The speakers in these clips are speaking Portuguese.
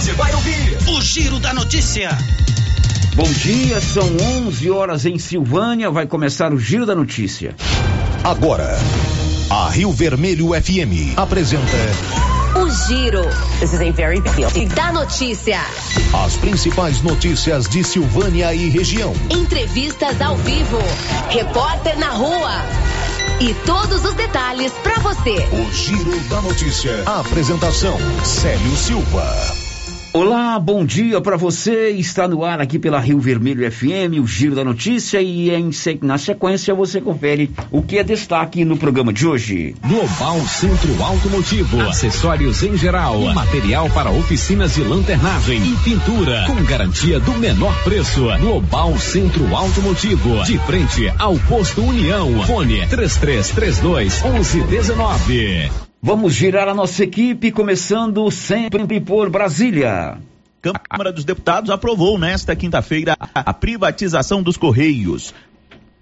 você vai ouvir o Giro da Notícia. Bom dia, são 11 horas em Silvânia. Vai começar o Giro da Notícia. Agora, a Rio Vermelho FM apresenta. O Giro. This is a very big deal. Da notícia. As principais notícias de Silvânia e região. Entrevistas ao vivo. Repórter na rua. E todos os detalhes para você. O Giro da Notícia. A apresentação: Célio Silva. Olá, bom dia para você. Está no ar aqui pela Rio Vermelho FM, o Giro da Notícia e em, na sequência você confere o que é destaque no programa de hoje. Global Centro Automotivo, acessórios em geral, material para oficinas de lanternagem e pintura, com garantia do menor preço. Global Centro Automotivo, de frente ao posto União. Fone 3332 1119. Vamos girar a nossa equipe, começando sempre por Brasília. Câmara dos Deputados aprovou nesta quinta-feira a privatização dos Correios.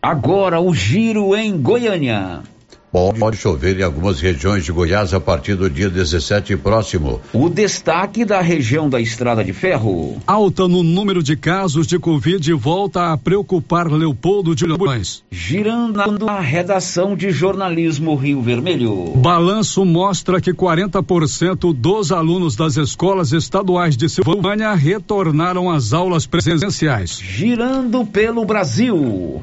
Agora o giro em Goiânia. Pode chover em algumas regiões de Goiás a partir do dia 17 próximo. O destaque da região da Estrada de Ferro. Alta no número de casos de Covid volta a preocupar Leopoldo de Lobões. Girando a redação de jornalismo Rio Vermelho. Balanço mostra que 40% dos alunos das escolas estaduais de Silvânia retornaram às aulas presenciais. Girando pelo Brasil.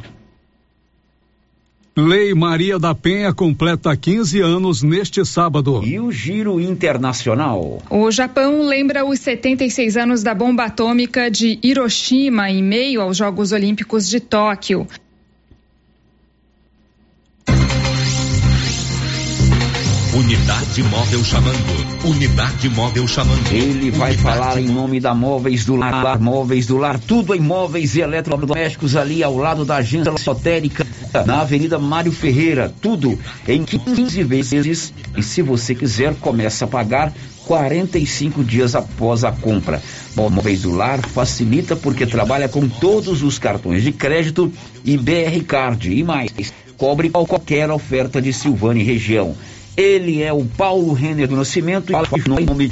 Lei Maria da Penha completa 15 anos neste sábado. E o giro internacional. O Japão lembra os 76 anos da bomba atômica de Hiroshima em meio aos Jogos Olímpicos de Tóquio. Unidade Móvel chamando. Unidade Móvel chamando. Ele vai Unidade falar em nome da Móveis do Lar, Móveis do Lar, tudo em móveis e eletrodomésticos ali ao lado da agência esotérica, na Avenida Mário Ferreira, tudo em 15 vezes. E se você quiser, começa a pagar 45 dias após a compra. Bom, Móveis do Lar facilita porque trabalha com todos os cartões de crédito e BR Card e mais. Cobre qualquer oferta de Silvânia e região. Ele é o Paulo Renner do Nascimento e em nome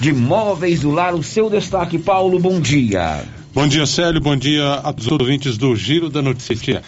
de Móveis do Lar. O seu destaque, Paulo, bom dia. Bom dia, Célio. Bom dia a todos os ouvintes do Giro da Notícia.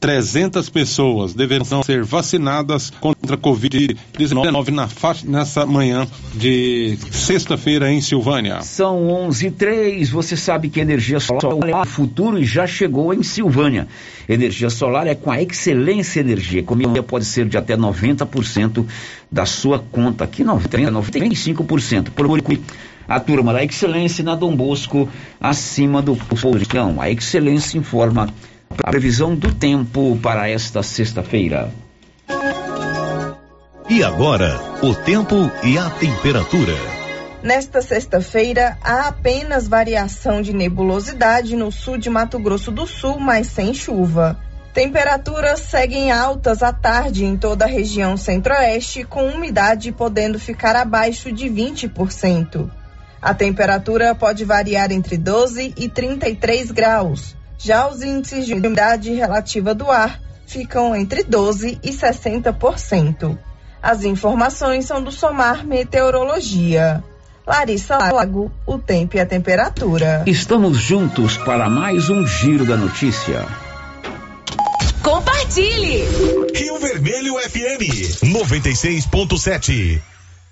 300 pessoas deverão ser vacinadas contra a Covid-19 na nessa manhã de sexta-feira em Silvânia. São 11 e 3. Você sabe que energia solar é o futuro e já chegou em Silvânia. Energia solar é com a Excelência Energia. Economia pode ser de até 90% da sua conta. Aqui 90, 95%. Procure a turma da Excelência na Dom Bosco, acima do Polcão. A Excelência informa a previsão do tempo para esta sexta-feira. E agora, o tempo e a temperatura. Nesta sexta-feira, há apenas variação de nebulosidade no sul de Mato Grosso do Sul, mas sem chuva. Temperaturas seguem altas à tarde em toda a região centro-oeste, com umidade podendo ficar abaixo de 20%. A temperatura pode variar entre 12 e 33 graus. Já os índices de umidade relativa do ar ficam entre 12 e 60%. As informações são do Somar Meteorologia. Larissa Lago, o tempo e a temperatura. Estamos juntos para mais um Giro da Notícia. Compartilhe! Rio Vermelho FM 96.7.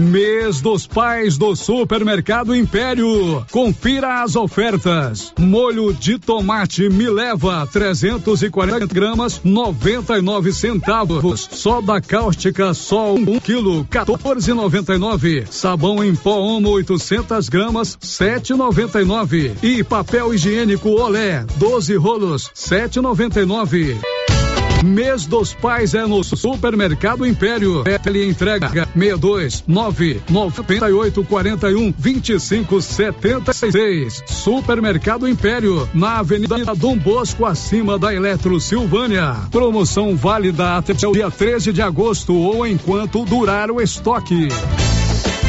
Mês dos Pais do Supermercado Império. Confira as ofertas. Molho de tomate me leva 340 gramas 99 centavos. Soda cáustica só 1 um quilo 14,99. Sabão em pó Omo 800 gramas 7,99. E papel higiênico Olé 12 rolos 7,99. Mês dos Pais é no Supermercado Império. Ele entrega 62 9 98 41 25 76. Supermercado Império, na Avenida Dom Bosco, acima da Eletro Silvânia. Promoção válida até o dia 13 de agosto ou enquanto durar o estoque.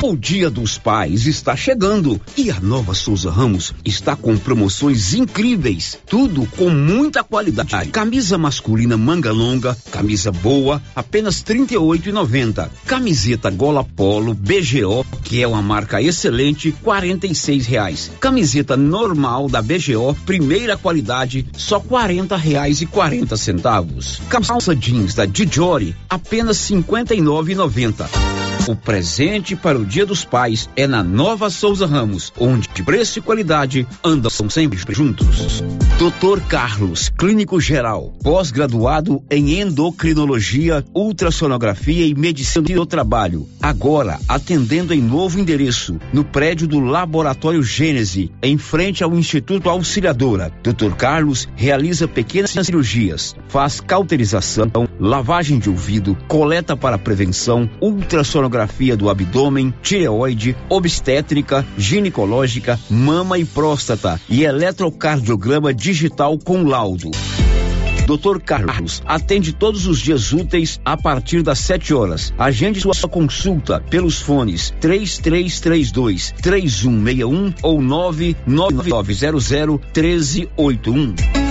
O Dia dos Pais está chegando e a Nova Souza Ramos está com promoções incríveis, tudo com muita qualidade. Camisa masculina manga longa, camisa boa, apenas R$ 38,90. Camiseta gola polo BGO, que é uma marca excelente, R$ reais. Camiseta normal da BGO, primeira qualidade, só 40 reais e 40 centavos. Calça jeans da Dijori, apenas R$ 59,90. O presente para o Dia dos Pais é na Nova Souza Ramos, onde preço e qualidade andam sempre juntos. Dr. Carlos, clínico geral, pós-graduado em endocrinologia, ultrassonografia e medicina do trabalho. Agora atendendo em novo endereço, no prédio do Laboratório Gênese, em frente ao Instituto Auxiliadora. Dr. Carlos realiza pequenas cirurgias, faz cauterização, lavagem de ouvido, coleta para prevenção, ultrassonografia sonografia do abdômen, tireoide, obstétrica, ginecológica, mama e próstata e eletrocardiograma digital com laudo. Dr. Carlos atende todos os dias úteis a partir das 7 horas. Agende sua consulta pelos fones 3332 3161 ou 99900 1381.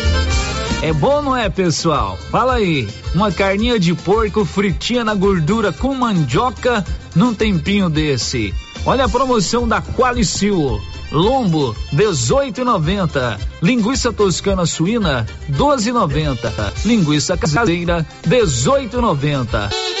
É bom, não é, pessoal? Fala aí. Uma carninha de porco fritinha na gordura com mandioca num tempinho desse. Olha a promoção da Qualicil. Lombo 18,90. Linguiça toscana suína 12,90. Linguiça caseira 18,90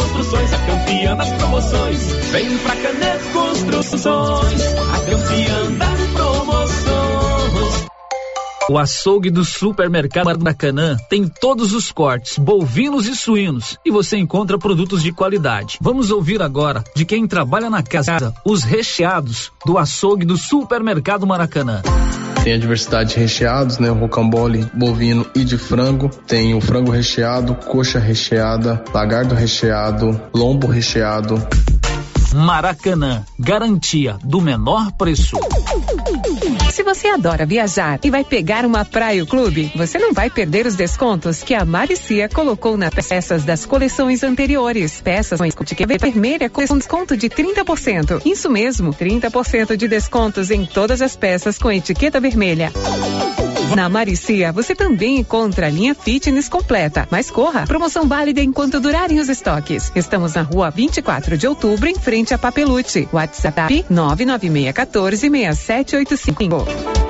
Construções, a campeã das promoções. Vem pra Canedo Construções, a campeã das promoções. O açougue do supermercado Maracanã tem todos os cortes, bovinos e suínos, e você encontra produtos de qualidade. Vamos ouvir agora de quem trabalha na casa os recheados do açougue do supermercado Maracanã. Tem a diversidade de recheados, né? O rocambole bovino e de frango. Tem o frango recheado, coxa recheada, lagardo recheado, lombo recheado. Maracanã, garantia do menor preço. Se você adora viajar e vai pegar uma praia clube, você não vai perder os descontos que a Maricia colocou nas peças das coleções anteriores. Peças com etiqueta vermelha com desconto de 30%. Isso mesmo, 30% de descontos em todas as peças com etiqueta vermelha. Na Maricia, você também encontra a linha fitness completa. Mas corra, promoção válida enquanto durarem os estoques. Estamos na rua 24 de outubro, em frente a Papelute. WhatsApp 99614 6785.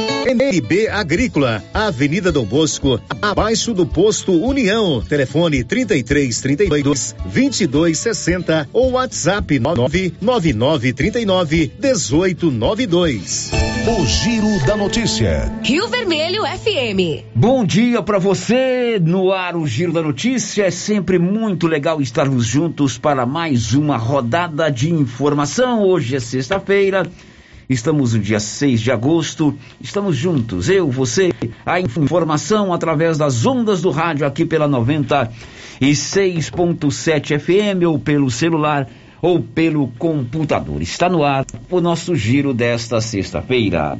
NB Agrícola, Avenida Dom Bosco, abaixo do posto União. Telefone 33 32 22 60 ou WhatsApp 999 39 18 92. O Giro da Notícia. Rio Vermelho FM. Bom dia para você no ar o Giro da Notícia. É sempre muito legal estarmos juntos para mais uma rodada de informação. Hoje é sexta-feira. Estamos no dia 6 de agosto, estamos juntos, eu, você, a informação através das ondas do rádio aqui pela 96.7 FM ou pelo celular ou pelo computador. Está no ar o nosso giro desta sexta-feira.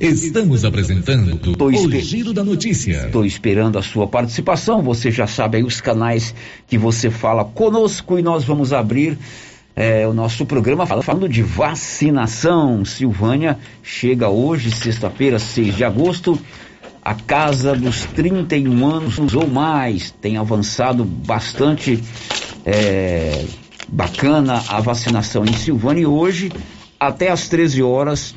Estamos apresentando Tô o Giro da Notícia. Estou esperando a sua participação. Você já sabe aí os canais que você fala conosco e nós vamos abrir é, o nosso programa fala- falando de vacinação. Silvânia chega hoje, sexta-feira, 6 de agosto, a casa dos 31 anos ou mais. Tem avançado bastante é, bacana a vacinação em Silvânia e hoje, até às 13 horas,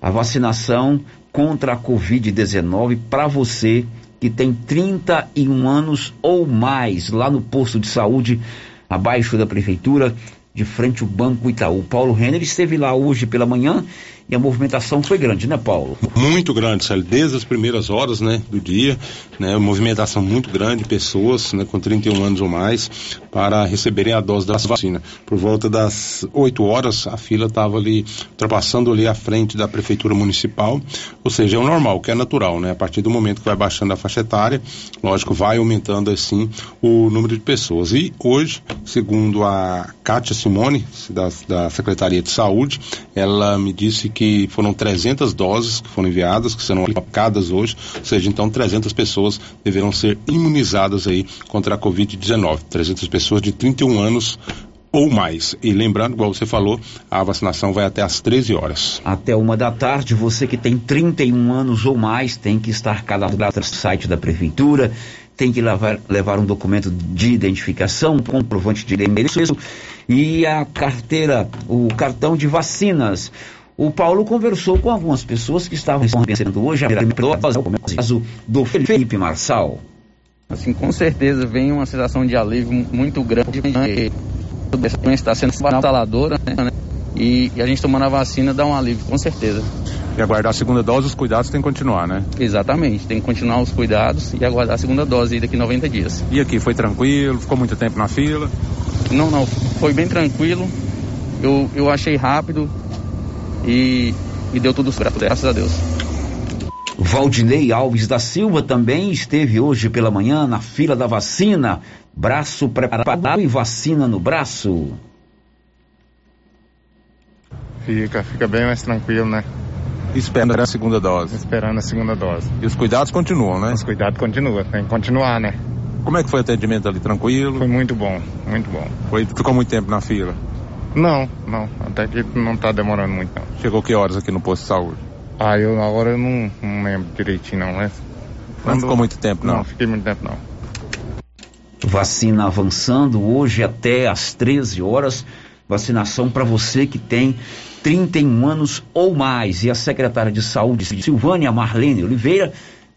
a vacinação contra a Covid-19 para você que tem 31 anos ou mais lá no posto de saúde abaixo da prefeitura de frente ao Banco Itaú. Paulo Renner esteve lá hoje pela manhã e a movimentação foi grande, né, Paulo? Muito grande, Célio, desde as primeiras horas, né, do dia, né, movimentação muito grande, pessoas, né, com 31 anos ou mais, para receberem a dose da vacina. Por volta das 8 horas, a fila estava ali, ultrapassando ali a frente da prefeitura municipal, ou seja, é o normal, que é natural, né, a partir do momento que vai baixando a faixa etária, lógico, vai aumentando assim o número de pessoas. E hoje, segundo a Kátia Simone, da, da Secretaria de Saúde, ela me disse que foram 300 doses que foram enviadas, que serão aplicadas hoje, ou seja, então 300 pessoas deverão ser imunizadas aí contra a Covid-19. 300 pessoas de 31 anos ou mais. E lembrando, igual você falou, a vacinação vai até às 13 horas. Até uma da tarde, você que tem 31 anos ou mais tem que estar cadastrado no site da prefeitura, tem que levar, levar um documento de identificação, comprovante de endereço e a carteira, o cartão de vacinas. O Paulo conversou com algumas pessoas que estavam recebendo hoje a como é o caso do Felipe Marçal. Assim, com certeza vem uma sensação de alívio muito grande. Né? Essa doença está sendo instaladora, né? E, e, a gente tomando a vacina dá um alívio, com certeza. E aguardar a segunda dose, os cuidados tem que continuar, né? Exatamente, tem que continuar os cuidados e aguardar a segunda dose daqui 90 dias. E aqui, foi tranquilo? Ficou muito tempo na fila? Não, não, foi bem tranquilo. Eu, eu achei rápido e, e deu tudo certo, graças a Deus. Valdinei Alves da Silva também esteve hoje pela manhã na fila da vacina. Braço preparado e vacina no braço. Fica, fica bem mais tranquilo, né? Esperando a segunda dose. Esperando a segunda dose. E os cuidados continuam, né? Os cuidados continuam, tem que continuar, né? Como é que foi o atendimento ali? Tranquilo? Foi muito bom, muito bom. Foi, ficou muito tempo na fila? Não, não. Até que não tá demorando muito, não. Chegou que horas aqui no posto de saúde? Ah, eu agora eu não, não lembro direitinho, não, né? Não ficou muito tempo, não? Não, fiquei muito tempo, não. Vacina avançando hoje até às 13 horas. Vacinação para você que tem 31 anos ou mais. E a secretária de Saúde, Silvânia Marlene Oliveira,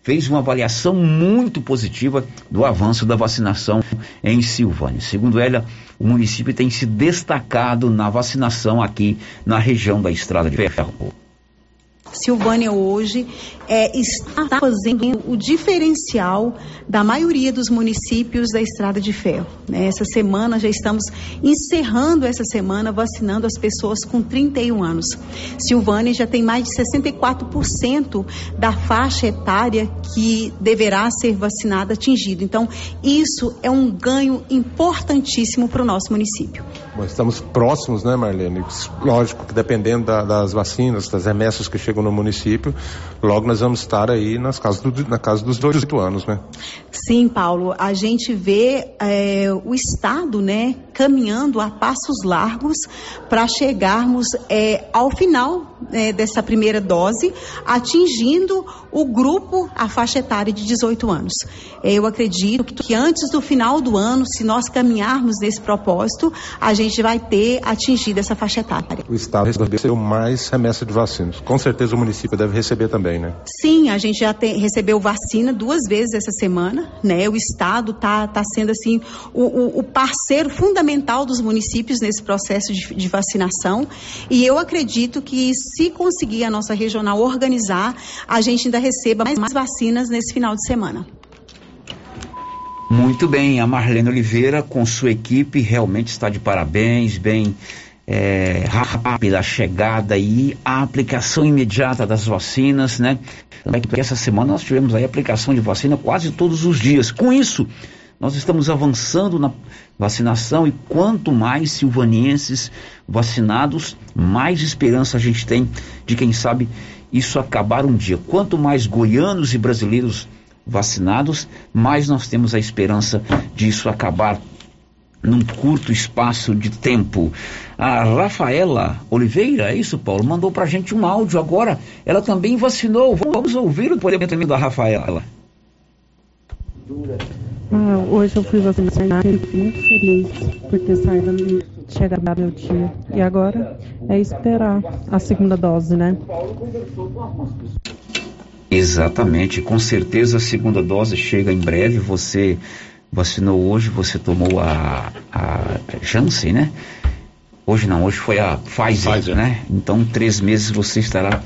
fez uma avaliação muito positiva do avanço da vacinação em Silvânia. Segundo ela, o município tem se destacado na vacinação aqui na região da Estrada de Ferro. Silvânia hoje é, está fazendo o diferencial da maioria dos municípios da Estrada de Ferro. Né? Essa semana já estamos encerrando essa semana vacinando as pessoas com 31 anos. Silvânia já tem mais de 64% da faixa etária que deverá ser vacinada atingido. Então, isso é um ganho importantíssimo para o nosso município. Bom, estamos próximos, né, Marlene? Lógico que dependendo da, das vacinas, das remessas que chegam no município, logo nós vamos estar aí nas casas do, na casa dos 18 anos, né? Sim, Paulo. A gente vê é, o Estado, né, caminhando a passos largos para chegarmos é, ao final é, dessa primeira dose, atingindo o grupo, a faixa etária de 18 anos. Eu acredito que, que antes do final do ano, se nós caminharmos nesse propósito, a gente vai ter atingido essa faixa etária. O Estado recebeu mais remessa de vacinas. Com certeza o município deve receber também, né? Sim, a gente já tem, recebeu vacina duas vezes essa semana, né? O Estado está tá sendo assim o, o, o, parceiro fundamental dos municípios nesse processo de, de vacinação. E eu acredito que se conseguir a nossa regional organizar, a gente ainda receba mais, mais vacinas nesse final de semana. Muito bem, a Marlene Oliveira com sua equipe realmente está de parabéns, bem é, rápida a chegada e a aplicação imediata das vacinas, né? Porque essa semana nós tivemos aí aplicação de vacina quase todos os dias. Com isso, nós estamos avançando na vacinação e quanto mais silvanienses vacinados, mais esperança a gente tem de quem sabe isso acabar um dia. Quanto mais goianos e brasileiros vacinados, mais nós temos a esperança de isso acabar num curto espaço de tempo. A Rafaela Oliveira, é isso, Paulo? Mandou pra gente um áudio agora. Ela também vacinou. Vamos ouvir o depoimento da Rafaela. Ah, hoje eu fui vacinar, fico muito feliz por ter saído chegado meu dia. E agora é esperar a segunda dose, né? Exatamente, com certeza a segunda dose chega em breve. Você vacinou hoje, você tomou a, a Janssen, né? Hoje não, hoje foi a Pfizer, Pfizer. né? Então, três meses você estará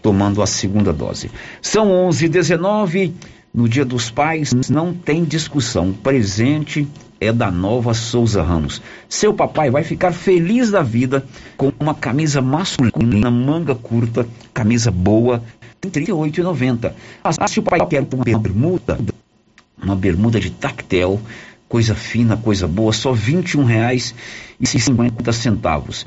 tomando a segunda dose. São 11 h 19 no Dia dos Pais, não tem discussão. O presente é da nova Souza Ramos. Seu papai vai ficar feliz da vida com uma camisa masculina, manga curta, camisa boa, R$ 38,90. Ah, se o pai quer uma bermuda, uma bermuda de tactel, coisa fina, coisa boa, só R$ 21,50.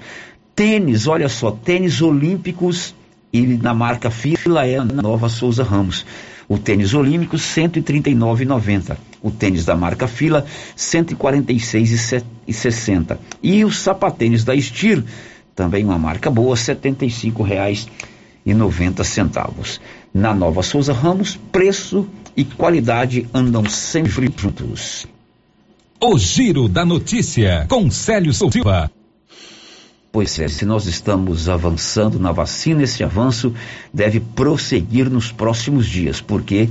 Tênis, olha só, tênis olímpicos e na marca Fila é a nova Souza Ramos. O tênis olímpico, R$ 139,90. O tênis da marca Fila, R$ 146,60. E os sapatênis da Estir, também uma marca boa, R$ 75,90. Na nova Souza Ramos, preço e qualidade andam sempre juntos. O Giro da Notícia, com Célio Silva. Pois é, se nós estamos avançando na vacina, esse avanço deve prosseguir nos próximos dias, porque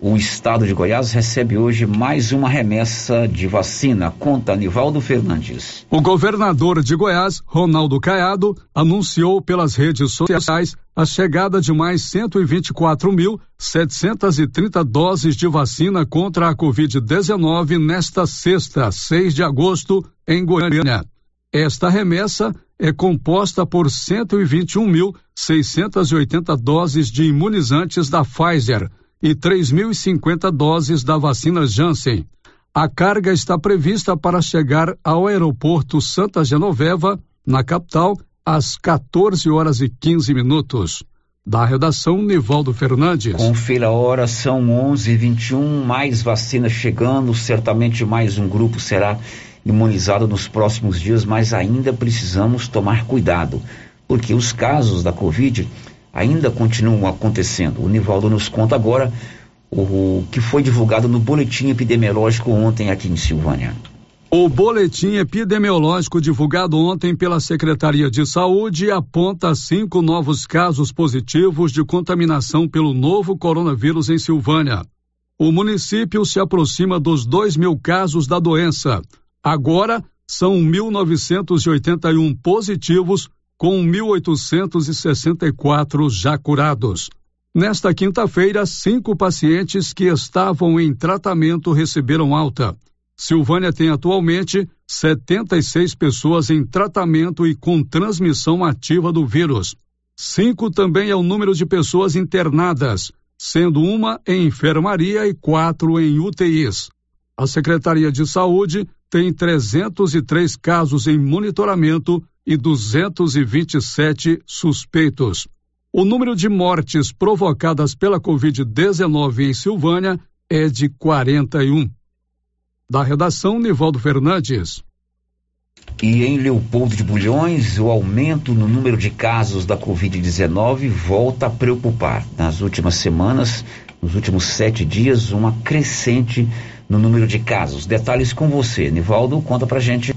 o estado de Goiás recebe hoje mais uma remessa de vacina. Conta Nivaldo Fernandes. O governador de Goiás, Ronaldo Caiado, anunciou pelas redes sociais a chegada de mais 124.730 doses de vacina contra a Covid-19 nesta sexta, 6 de agosto, em Goiânia. Esta remessa é composta por 121.680 doses de imunizantes da Pfizer e 3.050 doses da vacina Janssen. A carga está prevista para chegar ao aeroporto Santa Genoveva, na capital, às 14 horas e 15 minutos. Da redação, Nivaldo Fernandes. Confira a hora, são 11h21, mais vacinas chegando, certamente mais um grupo será imunizado nos próximos dias, mas ainda precisamos tomar cuidado, porque os casos da Covid ainda continuam acontecendo. O Nivaldo nos conta agora o que foi divulgado no boletim epidemiológico ontem aqui em Silvânia. O boletim epidemiológico divulgado ontem pela Secretaria de Saúde aponta cinco novos casos positivos de contaminação pelo novo coronavírus em Silvânia. O município se aproxima dos dois mil casos da doença. Agora são 1.981 positivos, com 1.864 já curados. Nesta quinta-feira, cinco pacientes que estavam em tratamento receberam alta. Silvânia tem atualmente 76 pessoas em tratamento e com transmissão ativa do vírus. Cinco também é o número de pessoas internadas, sendo uma em enfermaria e quatro em UTIs. A Secretaria de Saúde tem 303 casos em monitoramento e 227 suspeitos. O número de mortes provocadas pela Covid-19 em Silvânia é de 41. Da redação, Nivaldo Fernandes. E em Leopoldo de Bulhões, o aumento no número de casos da Covid-19 volta a preocupar. Nas últimas semanas, nos últimos sete dias, uma crescente no número de casos. Detalhes com você, Nivaldo, conta pra gente.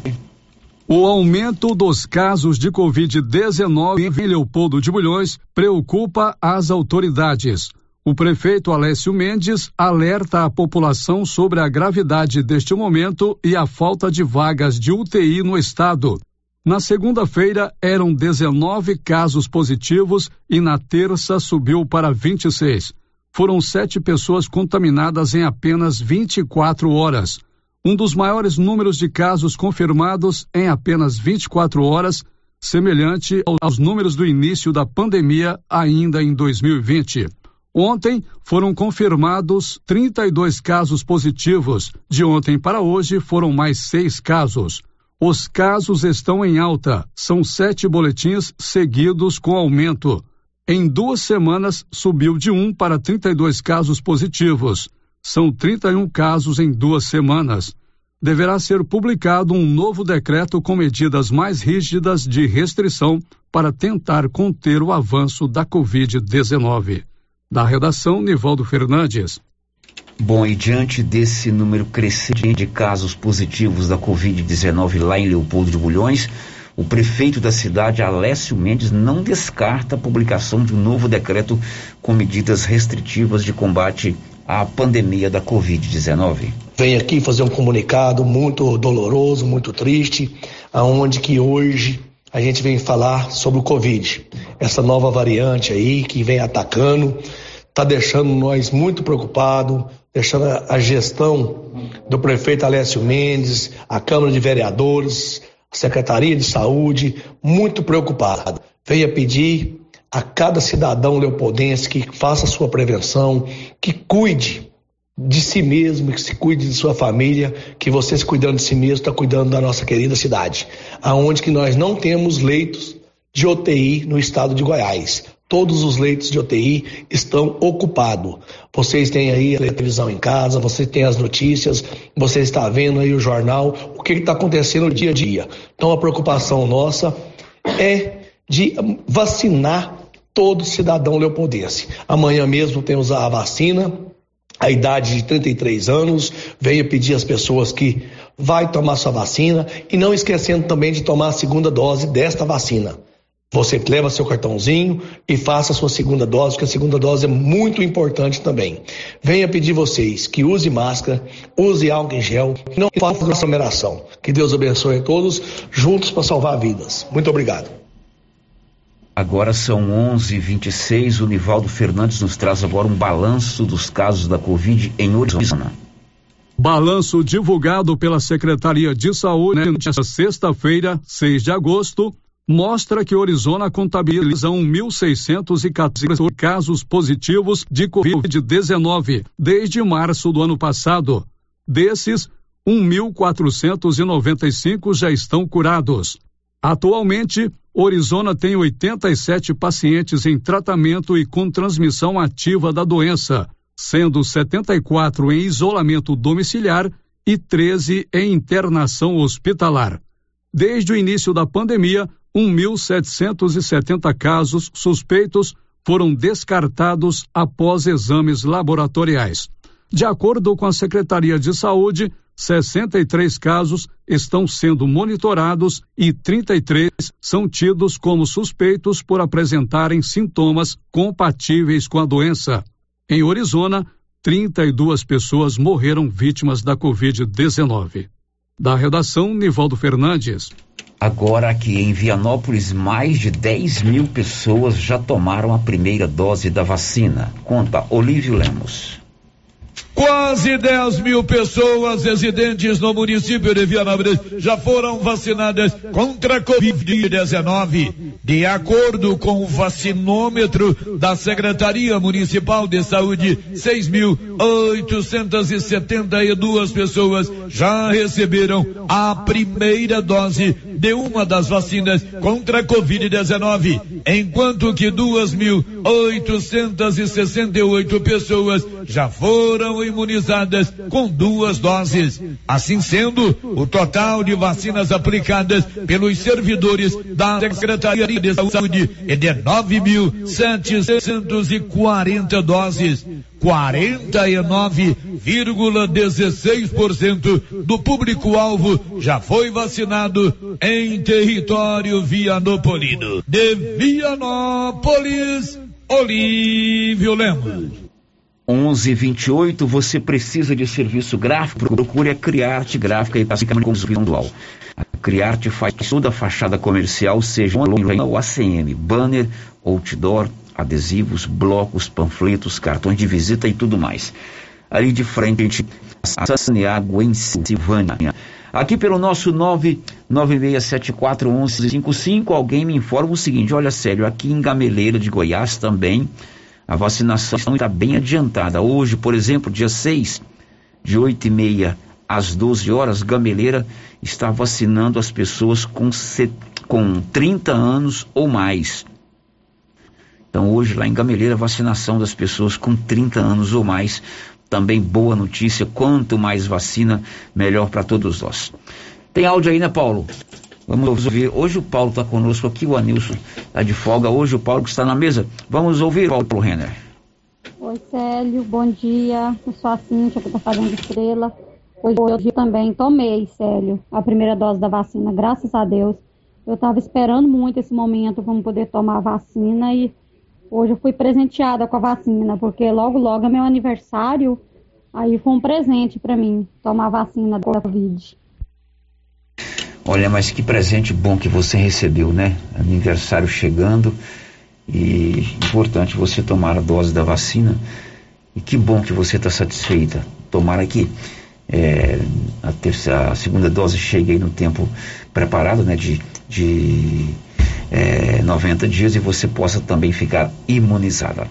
O aumento dos casos de Covid-19 em Leopoldo de Bulhões preocupa as autoridades. O prefeito Alessio Mendes alerta a população sobre a gravidade deste momento e a falta de vagas de UTI no estado. Na segunda-feira eram 19 casos positivos e na terça subiu para 26. Foram sete pessoas contaminadas em apenas 24 horas. Um dos maiores números de casos confirmados em apenas 24 horas, semelhante aos números do início da pandemia ainda em 2020. Ontem foram confirmados 32 casos positivos. De ontem para hoje foram mais seis casos. Os casos estão em alta. São sete boletins seguidos com aumento. Em duas semanas, subiu de 1 para 32 casos positivos. São 31 casos em duas semanas. Deverá ser publicado um novo decreto com medidas mais rígidas de restrição para tentar conter o avanço da Covid-19. Da redação, Nivaldo Fernandes. Bom, e diante desse número crescente de casos positivos da Covid-19 lá em Leopoldo de Bulhões, o prefeito da cidade, Alessio Mendes, não descarta a publicação de um novo decreto com medidas restritivas de combate à pandemia da Covid-19. Vem aqui fazer um comunicado muito doloroso, muito triste, aonde que hoje a gente vem falar sobre o Covid. Essa nova variante aí que vem atacando, está deixando nós muito preocupados, deixando a gestão do prefeito Alessio Mendes, a Câmara de Vereadores, a Secretaria de Saúde, muito preocupado. Venha pedir a cada cidadão leopoldense que faça sua prevenção, que cuide de si mesmo, que se cuide de sua família, que você se cuidando de si mesmo está cuidando da nossa querida cidade, aonde que nós não temos leitos de UTI no estado de Goiás. Todos os leitos de UTI estão ocupados. Vocês têm aí a televisão em casa, você tem as notícias, você está vendo aí o jornal, o que está acontecendo no dia a dia. Então a preocupação nossa é de vacinar todo cidadão leopoldense. Amanhã mesmo temos a vacina, a idade de 33 anos, venha pedir às pessoas que vai tomar sua vacina e não esquecendo também de tomar a segunda dose desta vacina. Você leva seu cartãozinho e faça a sua segunda dose, porque a segunda dose é muito importante também. Venha pedir vocês que use máscara, use álcool em gel, não faça aglomeração. Que Deus abençoe a todos, juntos para salvar vidas. Muito obrigado. Agora são 11:26. O Nivaldo Fernandes nos traz agora um balanço dos casos da Covid em Orizona. Balanço divulgado pela Secretaria de Saúde nesta sexta-feira, 6 de agosto, mostra que Orizona contabiliza 1.614 casos positivos de Covid-19 desde março do ano passado. Desses, 1.495 já estão curados. Atualmente, Orizona tem 87 pacientes em tratamento e com transmissão ativa da doença, sendo 74 em isolamento domiciliar e 13 em internação hospitalar. Desde o início da pandemia, 1.770 casos suspeitos foram descartados após exames laboratoriais. De acordo com a Secretaria de Saúde, 63 casos estão sendo monitorados e 33 são tidos como suspeitos por apresentarem sintomas compatíveis com a doença. Em Orizona, 32 pessoas morreram vítimas da Covid-19. Da redação, Nivaldo Fernandes. Agora aqui em Vianópolis, mais de 10 mil pessoas já tomaram a primeira dose da vacina. Conta Olívio Lemos. Quase 10 mil pessoas residentes no município de Vianópolis já foram vacinadas contra a Covid-19. De acordo com o vacinômetro da Secretaria Municipal de Saúde, 6.872 pessoas já receberam a primeira dose de uma das vacinas contra a Covid-19, enquanto que 2.868 pessoas já foram imunizadas com duas doses. Assim sendo, o total de vacinas aplicadas pelos servidores da Secretaria de Saúde é de 9.740 doses. 49,16% do público-alvo já foi vacinado em território vianopolino. De Vianópolis, Olívio Lemos. 1128, você precisa de serviço gráfico? Procure a Criarte Gráfica e Visual. A Criarte faz toda a fachada comercial, seja o ACM, banner, outdoor, adesivos, blocos, panfletos, cartões de visita e tudo mais. Ali de frente, a Saneago, em Silvânia. Aqui pelo nosso 996741155, alguém me informa o seguinte: olha, sério, aqui em Gameleira de Goiás também a vacinação está bem adiantada. Hoje, por exemplo, dia 6, de 8 e meia às 12 horas, Gameleira está vacinando as pessoas com, set... com 30 anos ou mais. Então, hoje, lá em Gameleira, vacinação das pessoas com 30 anos ou mais. Também boa notícia: quanto mais vacina, melhor para todos nós. Tem áudio aí, né, Paulo? Vamos ouvir. Hoje o Paulo está conosco aqui, o Anilson está de folga. Hoje o Paulo que está na mesa. Vamos ouvir, Paulo Renner. Oi, Célio, bom dia. Eu sou a Cíntia, que está fazendo estrela. Hoje, eu também tomei, Célio, a primeira dose da vacina, graças a Deus. Eu estava esperando muito esse momento para poder tomar a vacina e hoje eu fui presenteada com a vacina, porque logo, logo é meu aniversário. Aí foi um presente para mim tomar a vacina da Covid. Olha, mas que presente bom que você recebeu, né? Aniversário chegando e importante você tomar a dose da vacina. E que bom que você está satisfeita. Tomara que é, a, terceira, a segunda dose chegue aí no tempo preparado, né? De, de é, 90 dias e você possa também ficar imunizada.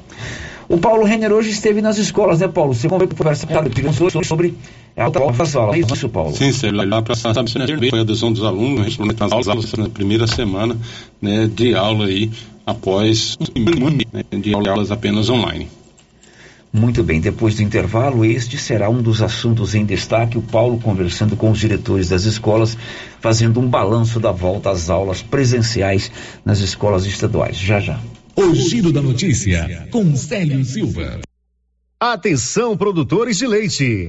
O Paulo Renner hoje esteve nas escolas, né, Paulo? Você conversa sobre, sobre a das aulas, é isso, Paulo? Sim, Sérgio, lá para saber foi a adesão dos alunos, respondendo às aulas na primeira semana né, de aula aí, após né, de aulas apenas online. Muito bem, depois do intervalo, este será um dos assuntos em destaque. O Paulo conversando com os diretores das escolas, fazendo um balanço da volta às aulas presenciais nas escolas estaduais. Já já. O Giro da Notícia, com Célio Silva. Atenção, produtores de leite.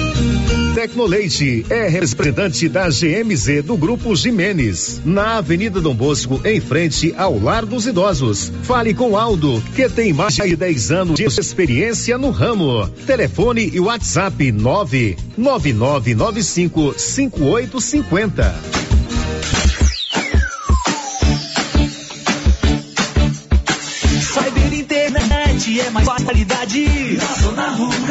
Tecnoleite é representante da GMZ do Grupo Jimenez, na Avenida Dom Bosco, em frente ao Lar dos Idosos. Fale com Aldo, que tem mais de 10 anos de experiência no ramo. Telefone e WhatsApp 99995 5850. Cyber internet é mais qualidade na zona rural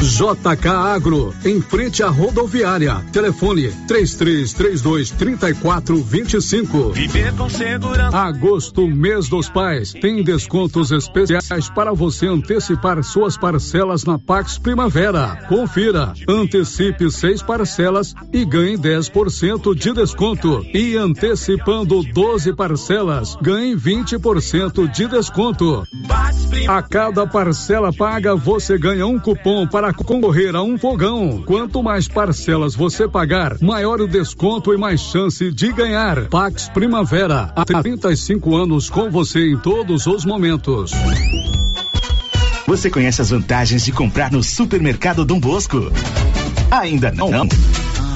JK Agro, em frente à rodoviária. Telefone 3332 3425. Viver com segurança. Agosto, mês dos pais, tem descontos especiais para você antecipar suas parcelas na Pax Primavera. Confira, antecipe seis parcelas e ganhe 10% de desconto. E antecipando 12 parcelas, ganhe 20% de desconto. A cada parcela paga, você ganha um cupom para concorrer a um fogão. Quanto mais parcelas você pagar, maior o desconto e mais chance de ganhar. Pax Primavera, há 35 anos com você em todos os momentos. Você conhece as vantagens de comprar no supermercado Dom Bosco? Ainda não? não.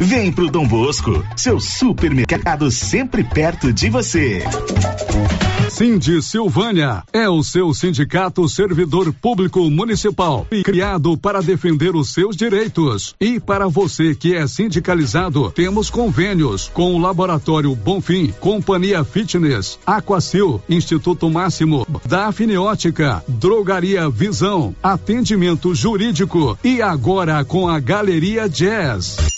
Vem pro Dom Bosco, seu supermercado sempre perto de você. Cindy Silvânia é o seu sindicato servidor público municipal, criado para defender os seus direitos. E para você que é sindicalizado, temos convênios com o Laboratório Bonfim, Companhia Fitness, Aquacil, Instituto Máximo, Dafniótica, Drogaria Visão, Atendimento Jurídico e agora com a Galeria Jazz.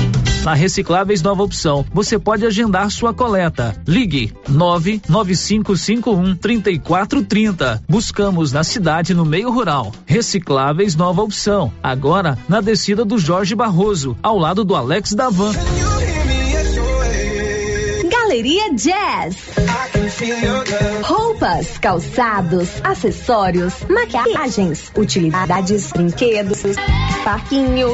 Na Recicláveis Nova Opção, você pode agendar sua coleta. Ligue 99551 3430. Buscamos na cidade no meio rural. Recicláveis Nova Opção. Agora na descida do Jorge Barroso, ao lado do Alex Davan. Galeria Jazz. Roupas, calçados, acessórios, maquiagens, utilidades, brinquedos, parquinho.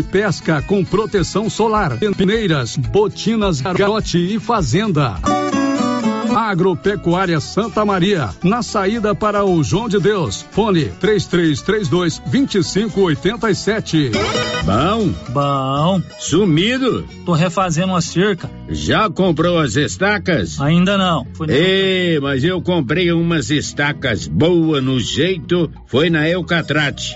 pesca com proteção solar, peneiras, botinas, garote e fazenda. Agropecuária Santa Maria, na saída para o João de Deus. Fone 3332 2587. Bom? Bom. Sumido? Tô refazendo uma cerca. Já comprou as estacas? Ainda não. Ei, mas eu comprei umas estacas boas no jeito, foi na Eucatrate.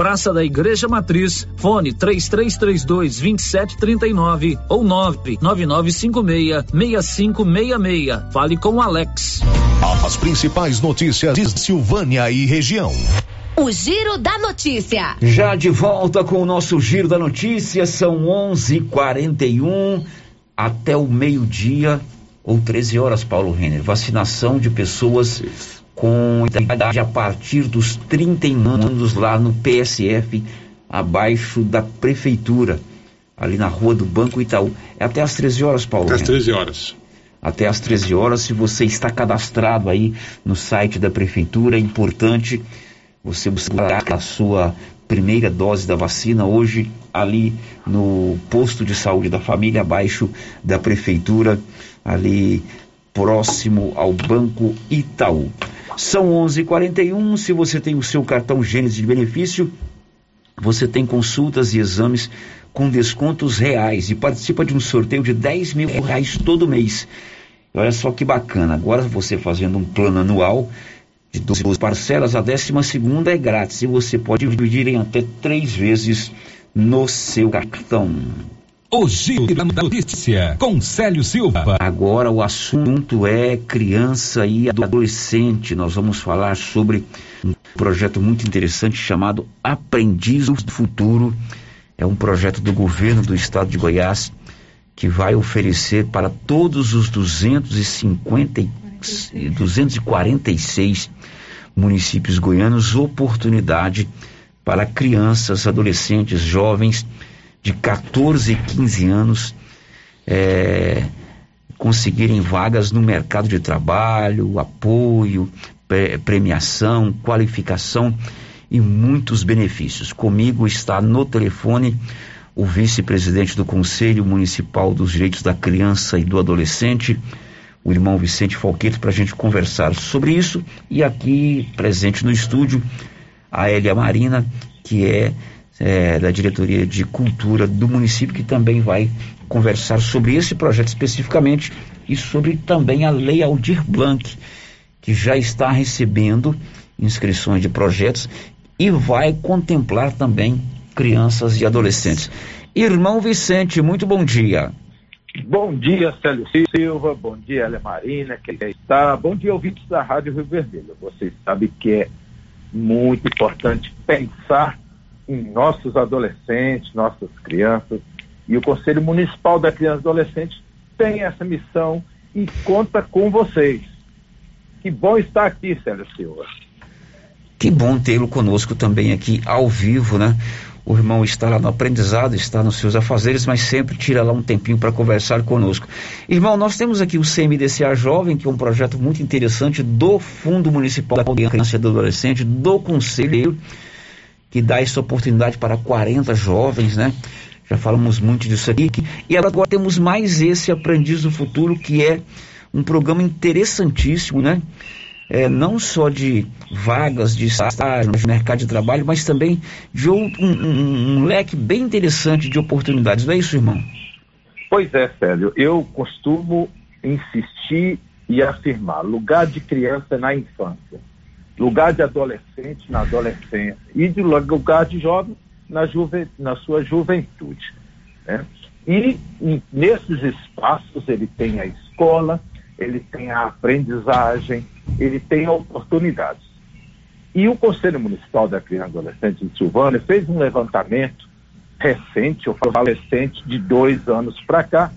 Praça da Igreja Matriz, fone 3332 2739 ou 99956 6566. Fale com o Alex. As principais notícias de Silvânia e região. O Giro da Notícia. Já de volta com o nosso Giro da Notícia, são 11:41 até o meio-dia ou 13 horas, Paulo Renner. Vacinação de pessoas com idade a partir dos 31 anos lá no PSF, abaixo da prefeitura, ali na rua do Banco Itaú. É até às 13 horas, Paulo. Até às Renner. 13 horas. Até às 13 horas, se você está cadastrado aí no site da prefeitura, é importante você buscar a sua primeira dose da vacina hoje ali no posto de saúde da família, abaixo da prefeitura, ali próximo ao Banco Itaú. São 11:41. Se você tem o seu cartão Gênesis de benefício, você tem consultas e exames com descontos reais e participa de um sorteio de 10 mil reais todo mês. Olha só que bacana, agora você fazendo um plano anual de 12 parcelas, a décima segunda é grátis e você pode dividir em até três vezes no seu cartão. O Giro da Notícia, com Célio Silva. Agora o assunto é criança e adolescente. Nós vamos falar sobre um projeto muito interessante chamado Aprendiz do Futuro. É um projeto do governo do estado de Goiás que vai oferecer para todos os 250, e 246 municípios goianos oportunidade para crianças, adolescentes, jovens de 14 e 15 anos é, conseguirem vagas no mercado de trabalho, apoio, pre- premiação, qualificação e muitos benefícios. Comigo está no telefone o vice-presidente do Conselho Municipal dos Direitos da Criança e do Adolescente, o irmão Vicente Falqueto, para a gente conversar sobre isso. E aqui, presente no estúdio, a Elia Marina, que é, é, da Diretoria de Cultura do município, que também vai conversar sobre esse projeto especificamente e sobre também a Lei Aldir Blanc, que já está recebendo inscrições de projetos e vai contemplar também crianças e adolescentes. Irmão Vicente, muito bom dia. Bom dia, Célio Silva. Bom dia, Elia Marina, que está. Bom dia, ouvintes da Rádio Rio Vermelho. Vocês sabem que é muito importante pensar em nossos adolescentes, nossas crianças. E o Conselho Municipal da Criança e Adolescente tem essa missão e conta com vocês. Que bom estar aqui, Célio Silva. Que bom tê-lo conosco também aqui ao vivo, né? O irmão está lá no aprendizado, está nos seus afazeres, mas sempre tira lá um tempinho para conversar conosco. Irmão, nós temos aqui o CMDCA Jovem, que é um projeto muito interessante do Fundo Municipal da Criança e do Adolescente, do Conselho, que dá essa oportunidade para 40 jovens, né? Já falamos muito disso aqui. E agora temos mais esse Aprendiz do Futuro, que é um programa interessantíssimo, né? É, não só de vagas de estágio, de mercado de trabalho, mas também de um, um- um leque bem interessante de oportunidades. Não é isso, irmão? Pois é, Célio. Eu costumo insistir e afirmar: lugar de criança é na infância, lugar de adolescente na adolescência e de lugar de jovem na, juve, na sua juventude. né? E nesses espaços ele tem a escola, ele tem a aprendizagem, ele tem oportunidades. E o Conselho Municipal da Criança e Adolescente de Silvânia fez um levantamento recente, falo recente, de dois anos para cá,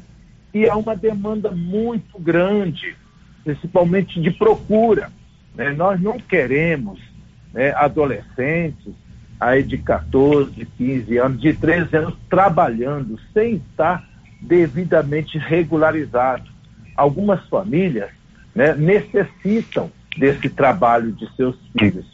e é uma demanda muito grande, principalmente de procura. Né? Nós não queremos né, adolescentes aí de 14, 15 anos, de 13 anos, trabalhando sem estar devidamente regularizado. Algumas famílias né, necessitam desse trabalho de seus filhos.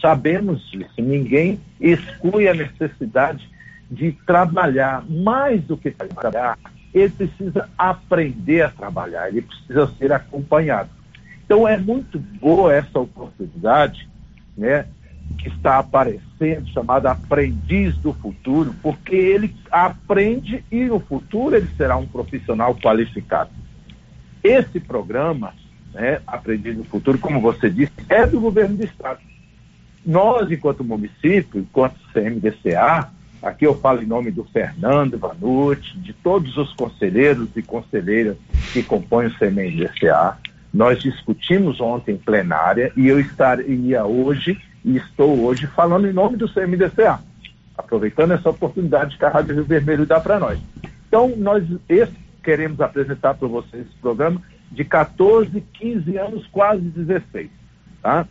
Sabemos disso, ninguém exclui a necessidade de trabalhar mais do que trabalhar, ele precisa aprender a trabalhar, ele precisa ser acompanhado. Então é muito boa essa oportunidade, né, que está aparecendo, chamada Aprendiz do Futuro, porque ele aprende e no futuro ele será um profissional qualificado. Esse programa, né, Aprendiz do Futuro, como você disse, é do governo do Estado. Nós, enquanto município, enquanto CMDCA, aqui eu falo em nome do Fernando Vanucci, de todos os conselheiros e conselheiras que compõem o CMDCA, nós discutimos ontem em plenária e eu estaria hoje e estou hoje falando em nome do CMDCA, aproveitando essa oportunidade que a Rádio Rio Vermelho dá para nós. Então, nós queremos apresentar para vocês esse programa de 14, 15 anos, quase 16. Tá?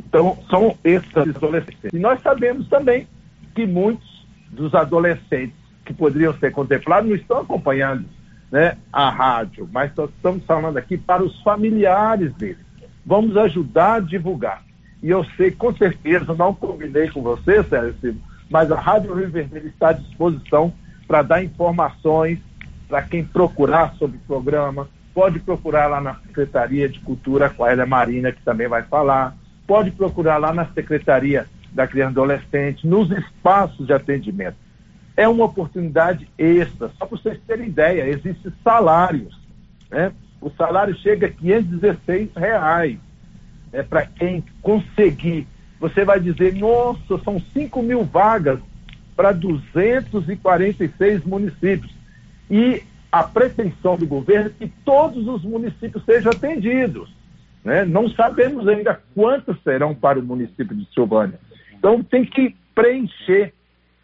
Então, são esses adolescentes. E nós sabemos também que muitos dos adolescentes que poderiam ser contemplados não estão acompanhando né, a rádio, mas nós estamos falando aqui para os familiares deles. Vamos ajudar a divulgar. E eu sei, com certeza, não combinei com você, Sérgio, mas a Rádio Rio Vermelho está à disposição para dar informações para quem procurar sobre o programa. Pode procurar lá na Secretaria de Cultura com a Elia Marina, que também vai falar. Pode procurar lá na Secretaria da Criança e Adolescente, nos espaços de atendimento. É uma oportunidade extra, só para vocês terem ideia, existem salários. Né? O salário chega a 516 reais é, para quem conseguir. Você vai dizer, nossa, são 5 mil vagas para 246 municípios. E a pretensão do governo é que todos os municípios sejam atendidos. Né? Não sabemos ainda quantos serão para o município de Silvânia. Então tem que preencher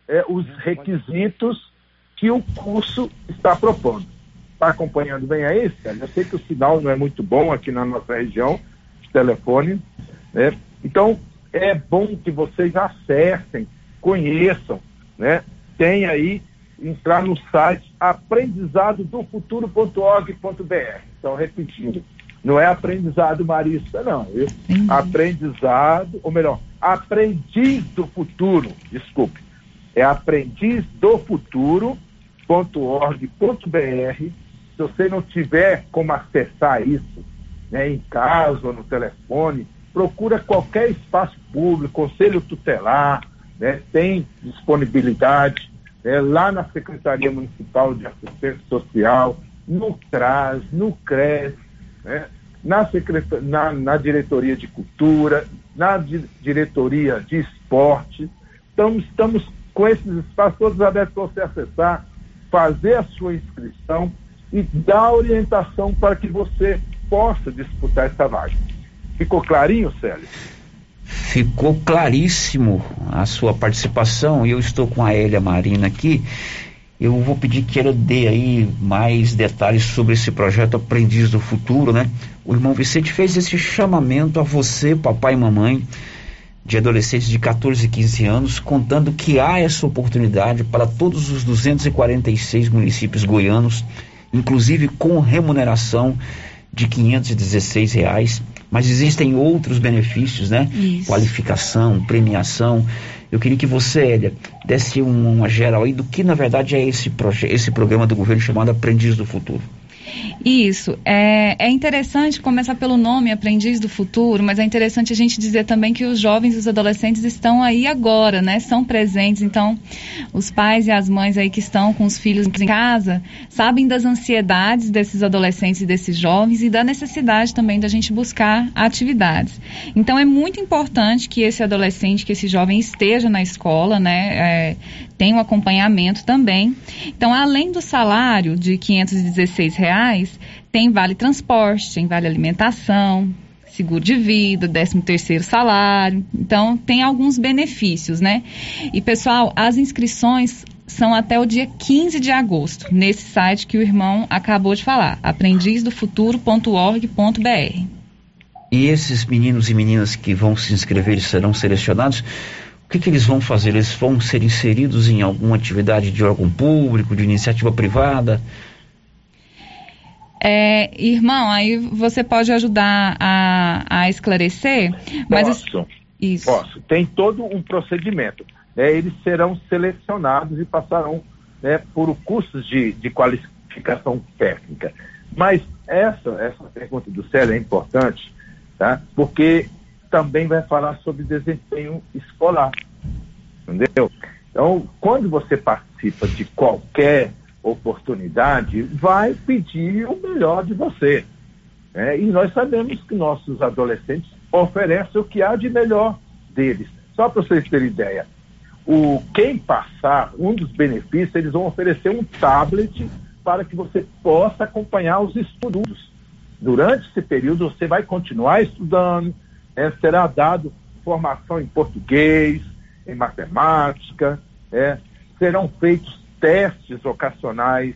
é, os requisitos que o curso está propondo. Está acompanhando bem aí, Sérgio? Eu sei que o sinal não é muito bom aqui na nossa região, telefone. Né? Então, é bom que vocês acessem, conheçam, né? Tem aí, entrar no site aprendizadodofuturo.org.br. Então, repetindo, não é aprendizado marista, não. Viu? Aprendizado, ou melhor, aprendiz do futuro, desculpe. É aprendiz do futuro.org.br. Se você não tiver como acessar isso, né, em casa ou no telefone, procura qualquer espaço público, conselho tutelar, né, tem disponibilidade né, lá na Secretaria Municipal de Assistência Social, no CRAS, no CRES, né, na, na, na, Diretoria de Cultura, na di Diretoria de Esporte. Então, estamos com esses espaços todos abertos para você acessar, fazer a sua inscrição e dar orientação para que você possa disputar essa vaga. Ficou clarinho, Célio? Ficou claríssimo a sua participação. Eu estou com a Elia Marina aqui. Eu vou pedir que ela dê aí mais detalhes sobre esse projeto Aprendiz do Futuro, né? O irmão Vicente fez esse chamamento a você, papai e mamãe, de adolescentes de 14 e 15 anos, contando que há essa oportunidade para todos os 246 municípios goianos, inclusive com remuneração de 516 reais, mas existem outros benefícios, né? Isso. Qualificação, premiação. Eu queria que você, Elia, desse uma, uma geral aí do que na verdade é esse, esse programa do governo chamado Aprendiz do Futuro. Isso. É, é interessante começar pelo nome Aprendiz do Futuro, mas é interessante a gente dizer também que os jovens e os adolescentes estão aí agora, né? São presentes. Então, os pais e as mães aí que estão com os filhos em casa sabem das ansiedades desses adolescentes e desses jovens e da necessidade também da gente buscar atividades. Então, é muito importante que esse adolescente, que esse jovem esteja na escola, né? É, tem um acompanhamento também. Então, além do salário de 516 reais, tem vale transporte, tem vale alimentação, seguro de vida, 13 terceiro salário. Então, tem alguns benefícios, né? E, pessoal, as inscrições são até o dia 15 de agosto, nesse site que o irmão acabou de falar, aprendizdofuturo.org.br. E esses meninos e meninas que vão se inscrever serão selecionados. O que, que eles vão fazer? Eles vão ser inseridos em alguma atividade de órgão público, de iniciativa privada? É, irmão, aí você pode ajudar a, a esclarecer, mas Posso. Isso. Posso. Tem todo um procedimento. né? eles serão selecionados e passarão né, por cursos de, de qualificação técnica. Mas essa, essa pergunta do Célio é importante, tá? porque também vai falar sobre desempenho escolar. Entendeu? Então, quando você participa de qualquer oportunidade, vai pedir o melhor de você. né? E nós sabemos que nossos adolescentes oferecem o que há de melhor deles. Só para vocês terem ideia, o quem passar, um dos benefícios, eles vão oferecer um tablet para que você possa acompanhar os estudos. Durante esse período, você vai continuar estudando, né? será dado formação em português, em matemática, né? serão feitos testes vocacionais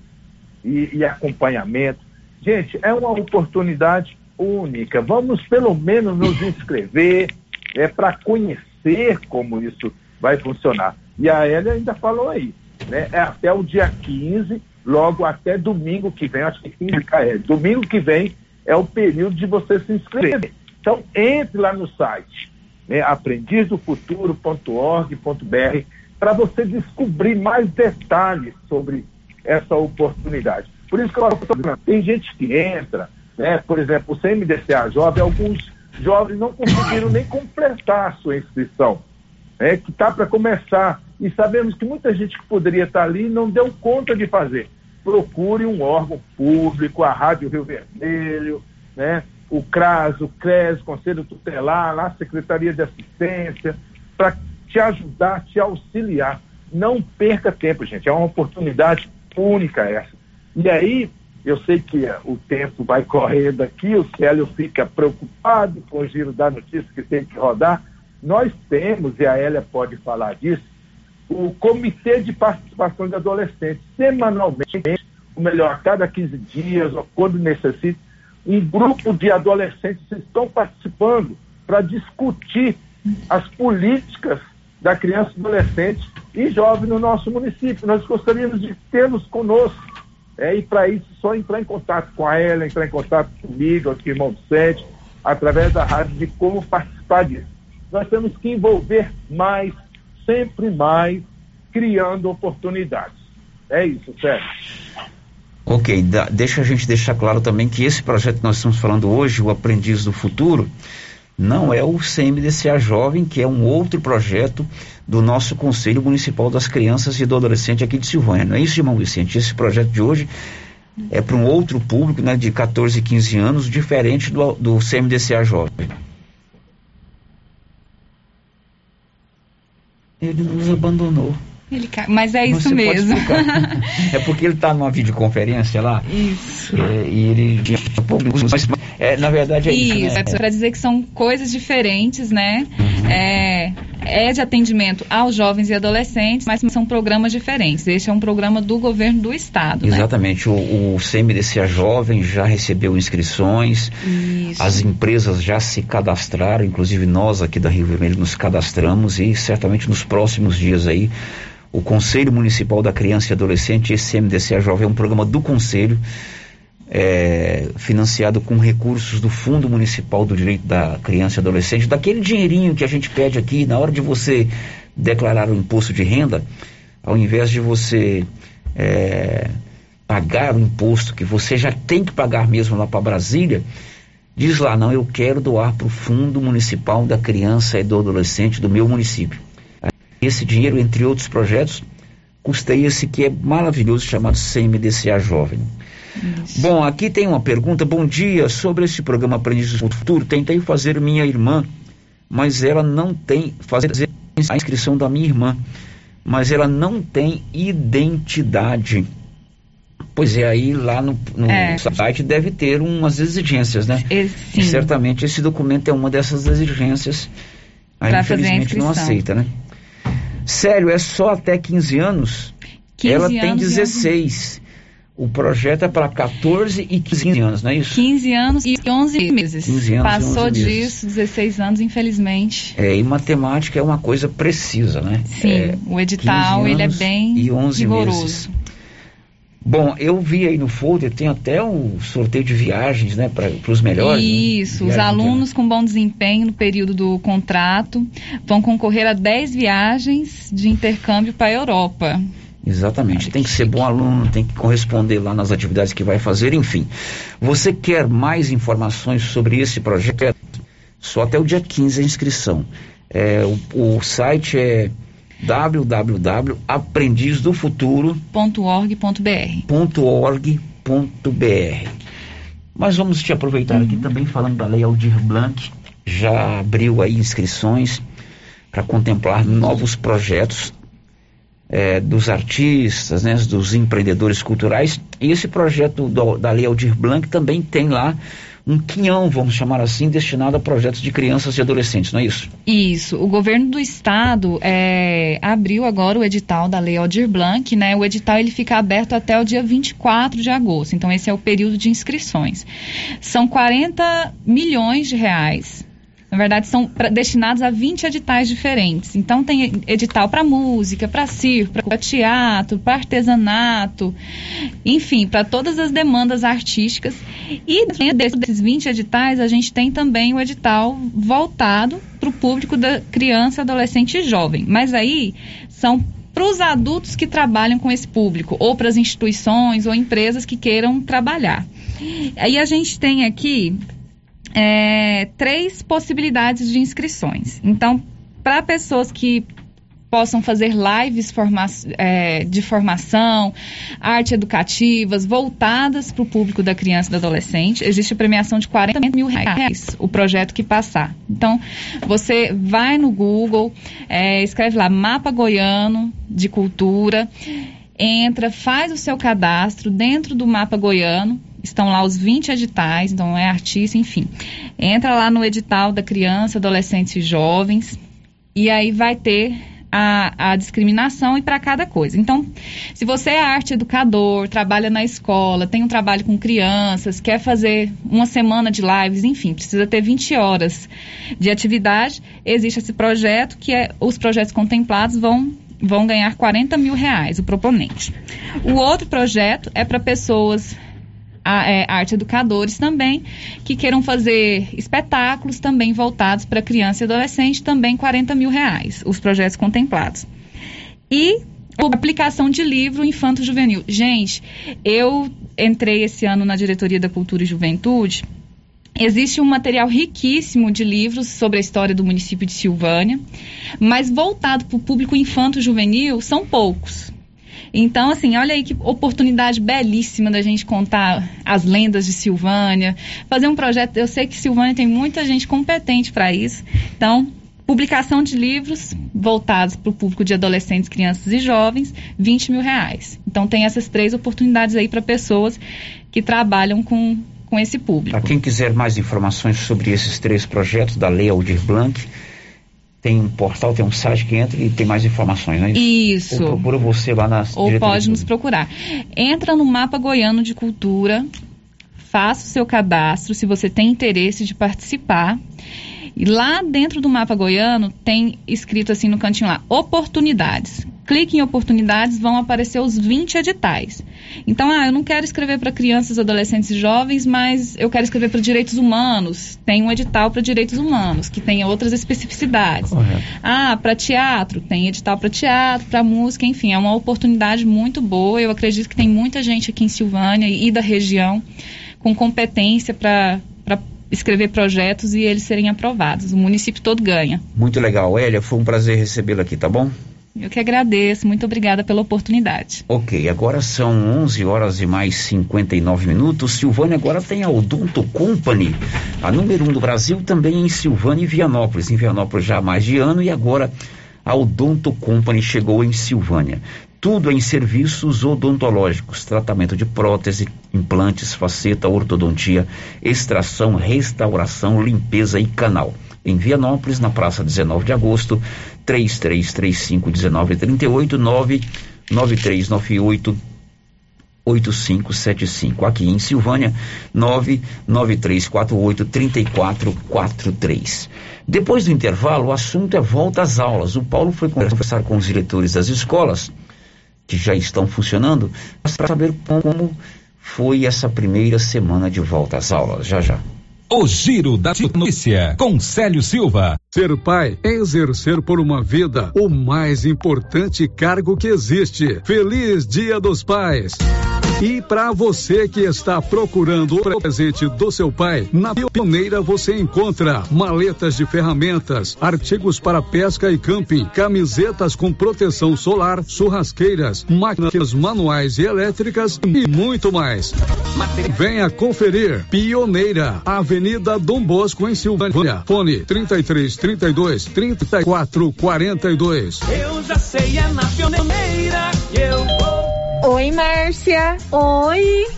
e, e acompanhamento. Gente, é uma oportunidade única. Vamos pelo menos nos inscrever é, para conhecer como isso vai funcionar. E a Elia ainda falou aí, né? É até o dia 15, logo até domingo que vem, acho que 15 é, domingo que vem é o período de você se inscrever. Então, entre lá no site, né, aprendizdofuturo.org.br, para você descobrir mais detalhes sobre essa oportunidade. Por isso que eu falo, tem gente que entra, né, por exemplo, o CMDCA Jovem, alguns jovens não conseguiram nem completar a sua inscrição, né, que está para começar. E sabemos que muita gente que poderia estar ali não deu conta de fazer. Procure um órgão público, a Rádio Rio Vermelho, né, o CRAS, o CRES, Conselho Tutelar, lá a Secretaria de Assistência, para te ajudar, te auxiliar. Não perca tempo, gente. É uma oportunidade única essa. E aí, eu sei que o tempo vai correndo aqui, o Célio fica preocupado com o giro da notícia que tem que rodar. Nós temos, e a Hélia pode falar disso, o Comitê de Participação de Adolescentes, semanalmente, ou melhor, a cada 15 dias, ou quando necessita, um grupo de adolescentes estão participando para discutir as políticas da criança, adolescente e jovem no nosso município. Nós gostaríamos de tê-los conosco. É, e para isso, só entrar em contato com a Ela, entrar em contato comigo, aqui, irmão Vicente, através da rádio, de como participar disso. Nós temos que envolver mais, sempre mais, criando oportunidades. É isso, Sérgio. Ok, da- deixa a gente deixar claro também que esse projeto que nós estamos falando hoje, o Aprendiz do Futuro, não é o CMDCA Jovem, que é um outro projeto do nosso Conselho Municipal das Crianças e do Adolescente aqui de Silvânia. Não é isso, irmão Vicente? Esse projeto de hoje é para um outro público, né, de 14 e 15 anos, diferente do, do CMDCA Jovem. Ele nos abandonou. Ele ca- Mas é isso Você mesmo. é porque ele está numa videoconferência lá. Isso. é, e ele. É, na verdade é isso. Isso, né? é para dizer que são coisas diferentes, né? É, é de atendimento aos jovens e adolescentes, mas são programas diferentes. Este é um programa do governo do estado, né? Exatamente. O, o CMDCA Jovem já recebeu inscrições, Isso. as empresas já se cadastraram, inclusive nós aqui da Rio Vermelho nos cadastramos e certamente nos próximos dias aí o Conselho Municipal da Criança e Adolescente, esse CMDCA Jovem é um programa do Conselho, é, financiado com recursos do Fundo Municipal do Direito da Criança e Adolescente, daquele dinheirinho que a gente pede aqui na hora de você declarar o imposto de renda, ao invés de você é, pagar o imposto que você já tem que pagar mesmo lá para Brasília, diz lá, não, eu quero doar para o Fundo Municipal da Criança e do Adolescente do meu município. Esse dinheiro, entre outros projetos, custeia esse que é maravilhoso chamado CMDCA Jovem. Bom, aqui tem uma pergunta. Bom dia, sobre esse programa Aprendiz do Futuro. Tentei fazer minha irmã, mas ela não tem. Fazer a inscrição da minha irmã, mas ela não tem identidade. Pois é, aí lá no, no É. site deve ter umas exigências, né? sim. E certamente esse documento é uma dessas exigências. Aí Pra infelizmente não aceita, né? Sério, é só até 15 anos? 15 Ela tem anos e 16. O projeto é para 14 e 15 anos, não é isso? 15 anos e 11 meses. 15 anos Passou 11 meses. disso, 16 anos, infelizmente. É, e matemática é uma coisa precisa, né? Sim, É, o edital 15 ele é bem e 11 rigoroso. meses. Bom, eu vi aí no folder, tem até o sorteio de viagens, né, para os melhores. né? Isso, os Viagem de- alunos com bom desempenho no período do contrato vão concorrer a 10 viagens de intercâmbio para a Europa. Exatamente, tem que ser bom aluno, tem que corresponder lá nas atividades que vai fazer, enfim. Você quer mais informações sobre esse projeto? Só até o dia 15 a inscrição. É, o, o site é www.aprendizdofuturo.org.br .org.br. Mas vamos te aproveitar aqui também falando da Lei Aldir Blanc, já abriu aí inscrições para contemplar novos projetos eh, dos artistas, né, dos empreendedores culturais. E esse projeto do- da Lei Aldir Blanc também tem lá um quinhão, vamos chamar assim, destinado a projetos de crianças e adolescentes, não é isso? Isso, o governo do estado é, abriu agora o edital da Lei Aldir Blanc, né? O edital ele fica aberto até o dia 24 de agosto, então esse é o período de inscrições. São 40 milhões de reais. Na verdade, são pra- destinados a 20 editais diferentes. Então, tem edital para música, para circo, para teatro, para artesanato, enfim, para todas as demandas artísticas. E dentro desses 20 editais, a gente tem também o edital voltado para o público da criança, adolescente e jovem. Mas aí são para os adultos que trabalham com esse público, ou para as instituições ou empresas que queiram trabalhar. Aí a gente tem aqui é, três possibilidades de inscrições. Então, para pessoas que possam fazer lives forma é, de formação, arte educativas, voltadas para o público da criança e do adolescente. Existe a premiação de 40 mil reais, o projeto que passar. Então, você vai no Google, é, escreve lá Mapa Goiano de Cultura, entra, faz o seu cadastro dentro do Mapa Goiano, estão lá os 20 editais, então é artista, enfim. Entra lá no edital da criança, adolescentes e jovens, e aí vai ter a, a discriminação e para cada coisa. Então, se você é arte educador, trabalha na escola, tem um trabalho com crianças, quer fazer uma semana de lives, enfim, precisa ter 20 horas de atividade, existe esse projeto que é os projetos contemplados vão vão ganhar 40 mil reais, o proponente. O outro projeto é para pessoas a, é, arte educadores também, que queiram fazer espetáculos também voltados para criança e adolescente, também 40 mil reais, os projetos contemplados. E aplicação de livro Infanto Juvenil. Gente, eu entrei esse ano na diretoria da Cultura e Juventude. Existe um material riquíssimo de livros sobre a história do município de Silvânia, mas voltado para o público infanto-juvenil são poucos. Então, assim, olha aí que oportunidade belíssima da gente contar as lendas de Silvânia, fazer um projeto. Eu sei que Silvânia tem muita gente competente para isso. Então, publicação de livros voltados para o público de adolescentes, crianças e jovens, 20 mil reais. Então, tem essas três oportunidades aí para pessoas que trabalham com, com esse público. Para quem quiser mais informações sobre esses três projetos da Lei Aldir Blanc, tem um portal, tem um site que entra e tem mais informações, não é isso? Ou procura você lá na Ou pode de nos procurar. Entra no Mapa Goiano de Cultura, faça o seu cadastro se você tem interesse de participar. E lá dentro do Mapa Goiano tem escrito assim no cantinho lá, oportunidades. Clique em oportunidades, vão aparecer os 20 editais. Então, ah, eu não quero escrever para crianças, adolescentes e jovens, mas eu quero escrever para direitos humanos. Tem um edital para direitos humanos, que tem outras especificidades. Ah, para teatro, tem edital para teatro, para música, enfim, é uma oportunidade muito boa. Eu acredito que tem muita gente aqui em Silvânia e da região com competência para escrever projetos e eles serem aprovados. O município todo ganha. Muito legal. Elia, foi um prazer recebê-la aqui, tá bom? Eu que agradeço, muito obrigada pela oportunidade. Ok, agora são 11 horas e mais 59 minutos. Silvânia agora tem a Odonto Company, a número um do Brasil, também em Silvânia e Vianópolis. Em Vianópolis já há mais de ano e agora a Odonto Company chegou em Silvânia. Tudo em serviços odontológicos, tratamento de prótese, implantes, faceta, ortodontia, extração, restauração, limpeza e canal. em Vianópolis, na Praça 19 de Agosto, 3335 1938 99398 8575. Aqui em Silvânia, 99348 3443. Depois do intervalo, o assunto é volta às aulas. O Paulo foi conversar com os diretores das escolas que já estão funcionando para saber como foi essa primeira semana de volta às aulas. Já já. O Giro da Notícia, com Célio Silva. Ser pai é exercer por uma vida o mais importante cargo que existe. Feliz Dia dos Pais! E para você que está procurando o presente do seu pai, na Pioneira você encontra maletas de ferramentas, artigos para pesca e camping, camisetas com proteção solar, churrasqueiras, máquinas manuais e elétricas e muito mais. Venha conferir Pioneira, Avenida Dom Bosco em Silvânia. Fone 33 32 34 42. Eu já sei, é na pioneira eu. Oi, Márcia. Oi.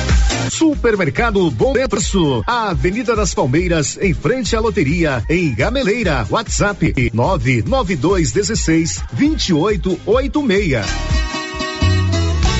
Supermercado Bom Preço, Avenida das Palmeiras, em frente à loteria, em Gameleira. WhatsApp 99216 2886.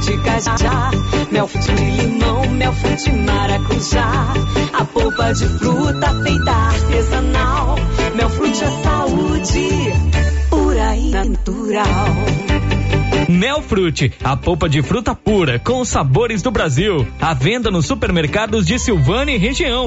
frute cajá, mel de limão, mel frute maracujá. A polpa de fruta feita artesanal, mel frute é saúde, pura e natural. Melfrute, a polpa de fruta pura com os sabores do Brasil. À venda nos supermercados de Silvânia e região.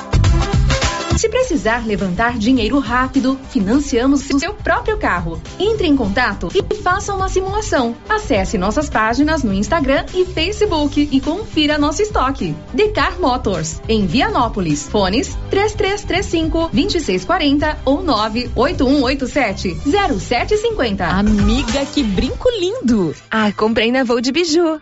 Se precisar levantar dinheiro rápido, financiamos o seu próprio carro. Entre em contato e faça uma simulação. Acesse nossas páginas no Instagram e Facebook e confira nosso estoque. Decar Motors, em Vianópolis. Fones 3335 2640 ou 98187 0750. Amiga, que brinco lindo! Ah, comprei na Voo de Biju.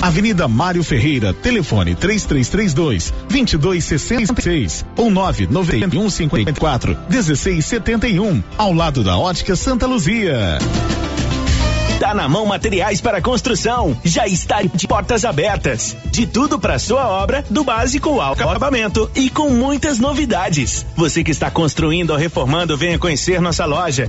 Avenida Mário Ferreira, telefone 3332 2266 ou 991 54 1671, ao lado da Ótica Santa Luzia. Tá na mão materiais para construção. Já está de portas abertas. De tudo para sua obra, do básico ao acabamento e com muitas novidades. Você que está construindo ou reformando, venha conhecer nossa loja.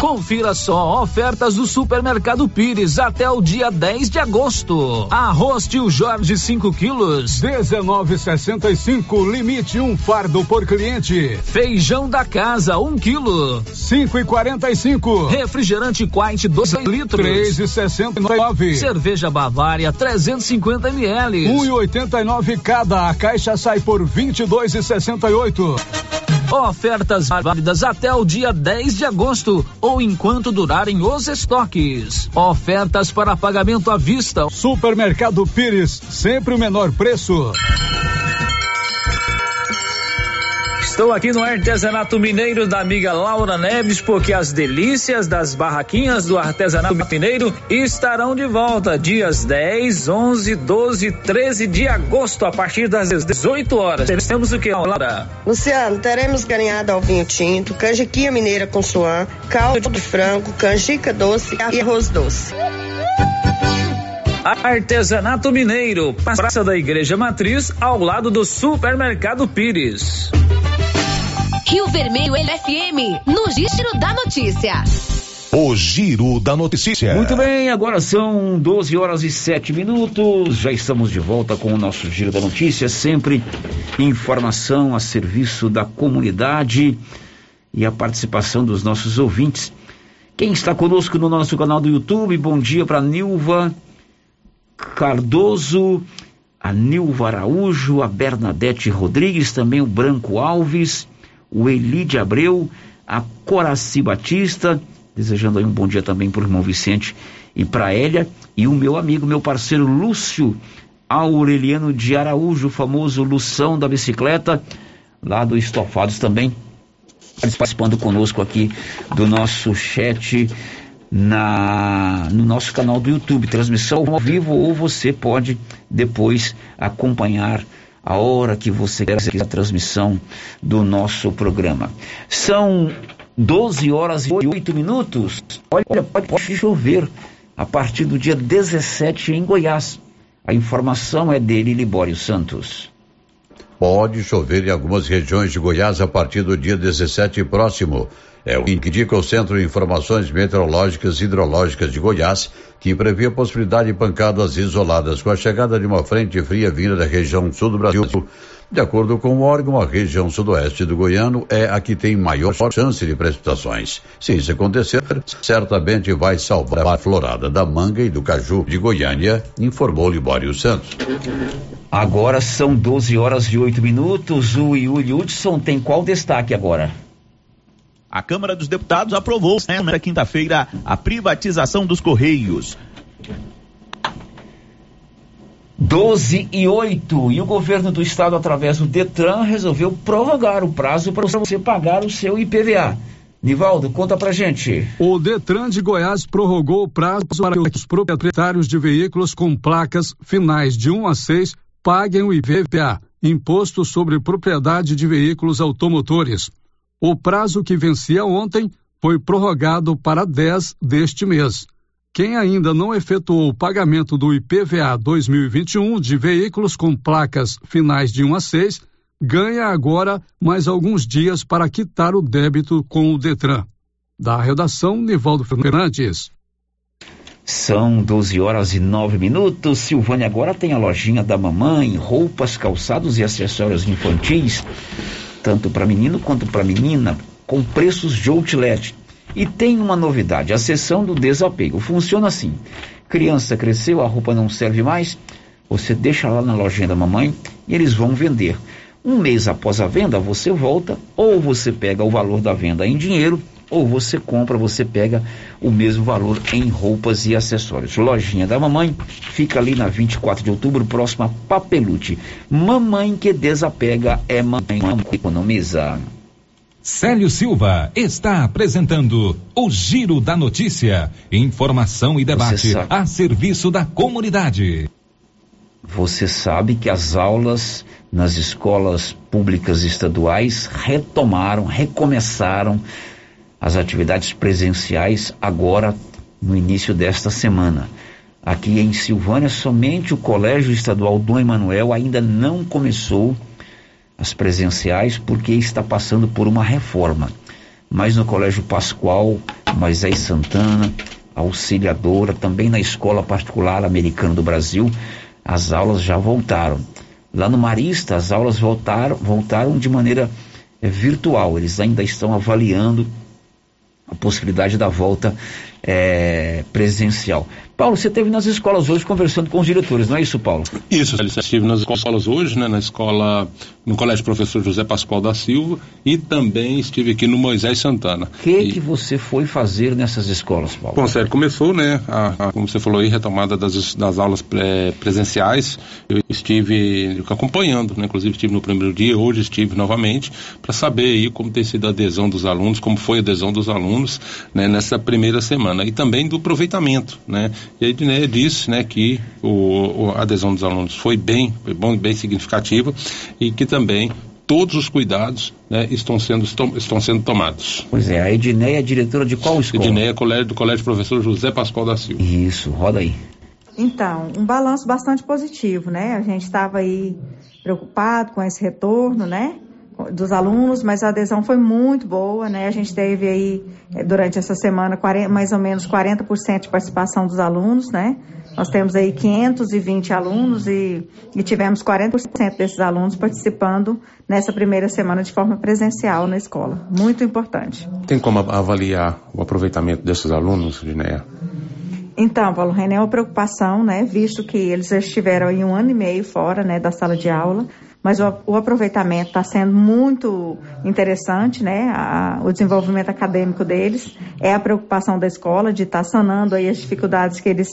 Confira só ofertas do Supermercado Pires até o dia 10 de agosto. Arroz Tio Jorge 5 quilos, 19,65 limite um fardo por cliente. Feijão da casa 1 um quilo, 5,45. Refrigerante Quite 2 litros, 3,69. Cerveja Bavária 350 ml, 1,89 cada. A caixa sai por 22,68. Ofertas válidas até o dia 10 de agosto ou enquanto durarem os estoques. Ofertas para pagamento à vista. Supermercado Pires, sempre o menor preço. Estou aqui no artesanato mineiro da amiga Laura Neves, porque as delícias das barraquinhas do artesanato mineiro estarão de volta dias 10, 11, 12, 13 de agosto, a partir das 18 horas. Temos o que, Laura? Luciano, teremos galinhada ao vinho tinto, canjiquinha mineira com suã, caldo de frango, canjica doce e arroz doce. Artesanato Mineiro, Praça da Igreja Matriz, ao lado do Supermercado Pires. Rio Vermelho FM, no Giro da Notícia. O Giro da Notícia. Muito bem, agora são 12 horas e 7 minutos. Já estamos de volta com o nosso Giro da Notícia. Sempre informação a serviço da comunidade e a participação dos nossos ouvintes. Quem está conosco no nosso canal do YouTube, bom dia para Nilva Cardoso, a Nilva Araújo, a Bernadette Rodrigues, também o Branco Alves o Elide Abreu, a Coraci Batista, desejando aí um bom dia também para o irmão Vicente e para Elia, e o meu amigo, meu parceiro Lúcio Aureliano de Araújo, o famoso Lução da bicicleta, lá do Estofados também, participando conosco aqui do nosso chat na, no nosso canal do YouTube, transmissão ao vivo, ou você pode depois acompanhar a hora que você quer a transmissão do nosso programa. São 12 horas e 8 minutos. Olha, pode, pode chover a partir do dia 17 em Goiás. A informação é dele, Libório Santos. Pode chover em algumas regiões de Goiás a partir do dia 17 próximo. É o que indica o Centro de Informações Meteorológicas e Hidrológicas de Goiás, que prevê a possibilidade de pancadas isoladas com a chegada de uma frente fria vinda da região sul do Brasil. De acordo com o órgão, a região sudoeste do Goiano é a que tem maior chance de precipitações. Se isso acontecer, certamente vai salvar a florada da manga e do caju de Goiânia, informou Libório Santos. Agora são 12 horas e 8 minutos. O Yuri Hudson tem qual destaque agora? A Câmara dos Deputados aprovou nesta quinta-feira a privatização dos Correios. 12 e 8. E o governo do estado, através do Detran, resolveu prorrogar o prazo para você pagar o seu IPVA. Nivaldo, conta pra gente. O Detran de Goiás prorrogou o prazo para que os proprietários de veículos com placas finais de 1 a 6 paguem o IPVA, Imposto sobre Propriedade de Veículos Automotores. O prazo que vencia ontem foi prorrogado para 10 deste mês. Quem ainda não efetuou o pagamento do IPVA 2021 de veículos com placas finais de 1 a 6 ganha agora mais alguns dias para quitar o débito com o Detran. Da redação, Nivaldo Fernandes. São 12 horas e 9 minutos. Silvânia agora tem a lojinha da mamãe, roupas, calçados e acessórios infantis, tanto para menino quanto para menina, com preços de outlet e tem uma novidade, a sessão do desapego. Funciona assim: criança cresceu, a roupa não serve mais, você deixa lá na lojinha da mamãe e eles vão vender. Um mês após a venda, você volta, ou você pega o valor da venda em dinheiro, ou você compra, você pega o mesmo valor em roupas e acessórios. Lojinha da mamãe fica ali na 24 de outubro, próxima a Papelute. Mamãe que desapega é mamãe que economiza. Célio Silva está apresentando o Giro da Notícia. Informação e debate a serviço da comunidade. Você sabe que as aulas nas escolas públicas estaduais retomaram, recomeçaram as atividades presenciais agora no início desta semana. Aqui em Silvânia, somente o Colégio Estadual Dom Emanuel ainda não começou as presenciais, porque está passando por uma reforma. Mas no Colégio Pascoal, Moisés Santana, Auxiliadora, também na Escola Particular Americana do Brasil, as aulas já voltaram. Lá no Marista, as aulas voltaram, voltaram de maneira é, virtual. Eles ainda estão avaliando possibilidade da volta é, presencial. Paulo, você esteve nas escolas hoje conversando com os diretores, não é isso, Paulo? Isso, eu estive nas escolas hoje, né, na escola, no Colégio Professor José Pascoal da Silva e também estive aqui no Moisés Santana. O que e... que você foi fazer nessas escolas, Paulo? Bom, sério, começou, né, a, a, como você falou aí, retomada das, das aulas pré, presenciais. Eu estive acompanhando, né, inclusive estive no primeiro dia, hoje estive novamente, para saber aí como tem sido a adesão dos alunos, como foi a adesão dos alunos, né, nessa primeira semana e também do aproveitamento, né, e a Edneia disse né, que o, a adesão dos alunos foi bem, foi bom, bem significativa e que também todos os cuidados né, estão, sendo, estão, estão sendo tomados. Pois é, a Edneia é diretora de qual escola? Edneia é colégio, do Colégio Professor José Pascoal da Silva. Isso, roda aí. Então, um balanço bastante positivo, né? A gente estava aí preocupado com esse retorno, né? Dos alunos, mas a adesão foi muito boa, né? A gente teve aí, eh, durante essa semana, 40, mais ou menos 40% de participação dos alunos, né? Nós temos aí 520 alunos e, e tivemos 40% desses alunos participando nessa primeira semana de forma presencial na escola. Muito importante. Tem como avaliar o aproveitamento desses alunos, Linéa? Então, Paulo René, é uma preocupação, né? Visto que eles estiveram aí um ano e meio fora, né, da sala de aula mas o, o aproveitamento está sendo muito interessante, né? A, o desenvolvimento acadêmico deles é a preocupação da escola de estar tá sanando aí as dificuldades que eles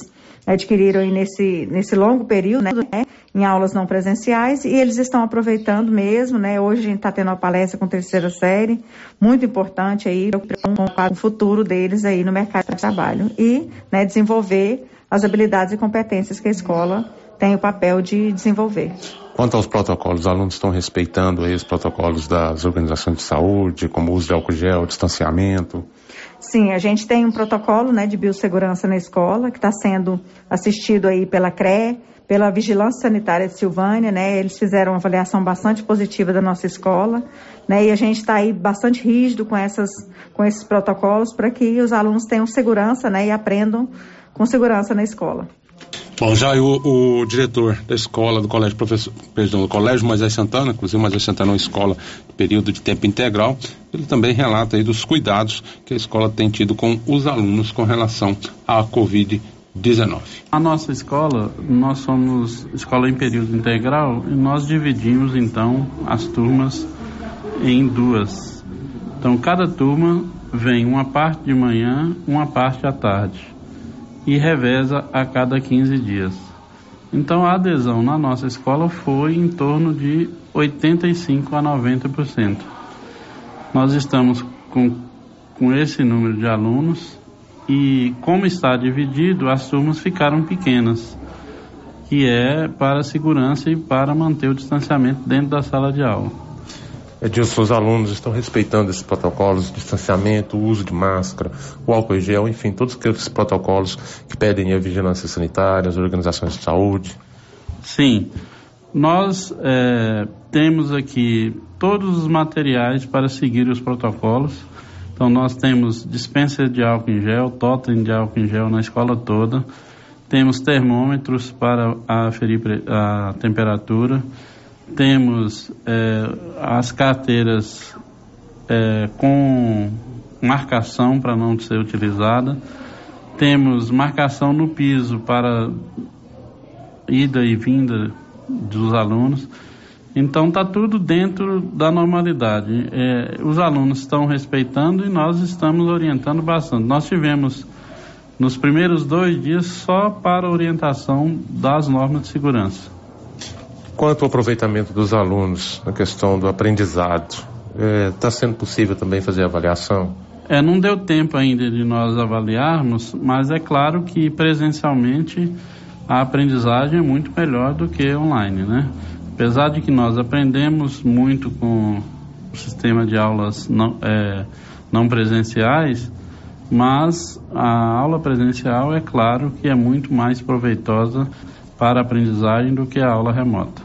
adquiriram aí nesse, nesse longo período, né? Em aulas não presenciais e eles estão aproveitando mesmo, né? Hoje a gente está tendo uma palestra com terceira série, muito importante aí com o futuro deles aí no mercado de trabalho e, né, desenvolver as habilidades e competências que a escola tem o papel de desenvolver. Quanto aos protocolos, os alunos estão respeitando aí os protocolos das organizações de saúde, como o uso de álcool gel, distanciamento? Sim, a gente tem um protocolo né, de biossegurança na escola, que está sendo assistido aí pela CRE, pela Vigilância Sanitária de Silvânia, né? Eles fizeram uma avaliação bastante positiva da nossa escola, né? E a gente está aí bastante rígido com, essas, com esses protocolos para que os alunos tenham segurança, né? E aprendam com segurança na escola. Bom, já o, o, diretor da escola do colégio professor, perdão, do colégio Moisés Santana, inclusive Moisés Santana é uma escola de período de tempo integral, ele também relata aí dos cuidados que a escola tem tido com os alunos com relação à Covid-19. A nossa escola, nós somos escola em período integral e nós dividimos então as turmas em duas. Então cada turma vem uma parte de manhã, uma parte à tarde e reveza a cada 15 dias. Então a adesão na nossa escola foi em torno de 85 a 90%. Nós estamos com, com esse número de alunos e como está dividido, as turmas ficaram pequenas, que é para segurança e para manter o distanciamento dentro da sala de aula. Edilson, os alunos estão respeitando esses protocolos distanciamento, uso de máscara, o álcool em gel, enfim, todos aqueles protocolos que pedem a vigilância sanitária, as organizações de saúde? Sim. Nós é, temos aqui todos os materiais para seguir os protocolos. Então, nós temos dispensa de álcool em gel, totem de álcool em gel na escola toda. Temos termômetros para aferir a temperatura temos é, as carteiras é, com marcação para não ser utilizada, temos marcação no piso para ida e vinda dos alunos. Então está tudo dentro da normalidade. É, os alunos estão respeitando e nós estamos orientando bastante. Nós tivemos nos primeiros dois dias só para orientação das normas de segurança. Quanto ao aproveitamento dos alunos na questão do aprendizado, está é, sendo possível também fazer avaliação? É, não deu tempo ainda de nós avaliarmos, mas é claro que presencialmente a aprendizagem é muito melhor do que online, né? Apesar de que nós aprendemos muito com o sistema de aulas não, é, não presenciais, mas a aula presencial é claro que é muito mais proveitosa para a aprendizagem do que a aula remota.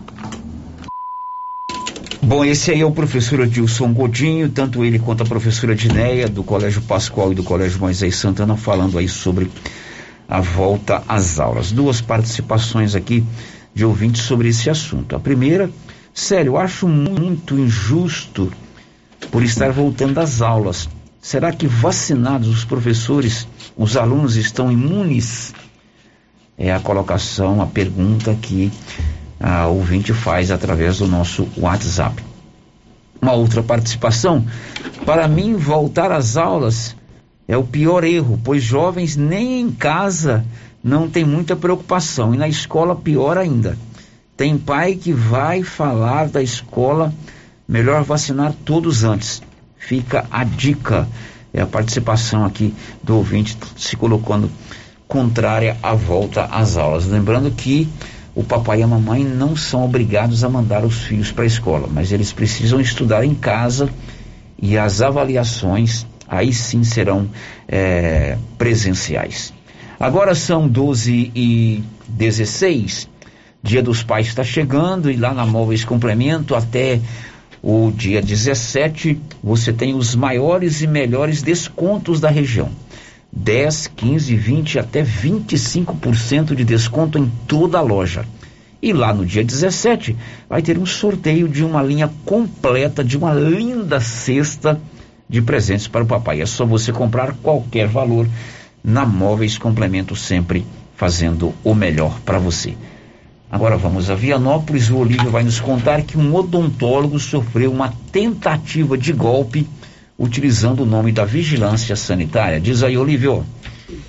Bom, esse aí é o professor Adilson Godinho, tanto ele quanto a professora Dineia, do Colégio Pascoal e do Colégio Moisés Santana, falando aí sobre a volta às aulas. Duas participações aqui de ouvintes sobre esse assunto. A primeira, sério, eu acho muito injusto por estar voltando às aulas. Será que vacinados os professores, os alunos estão imunes? É a colocação, a pergunta que a ouvinte faz através do nosso WhatsApp. Uma outra participação. Para mim, voltar às aulas é o pior erro, pois jovens nem em casa não tem muita preocupação e na escola pior ainda. Tem pai que vai falar da escola, melhor vacinar todos antes. Fica a dica. É a participação aqui do ouvinte se colocando contrária à volta às aulas. Lembrando que o papai e a mamãe não são obrigados a mandar os filhos para a escola, mas eles precisam estudar em casa e as avaliações aí sim serão é, presenciais. Agora são 12 e 16, Dia dos Pais está chegando e lá na Móveis Complemento até o dia 17 você tem os maiores e melhores descontos da região. 10, 15, 20 até 25% de desconto em toda a loja. E lá no dia 17 vai ter um sorteio de uma linha completa de uma linda cesta de presentes para o papai. É só você comprar qualquer valor na Móveis Complemento sempre fazendo o melhor para você. Agora vamos a Vianópolis. O Olívio vai nos contar que um odontólogo sofreu uma tentativa de golpe utilizando o nome da vigilância sanitária. Diz aí, Olívio.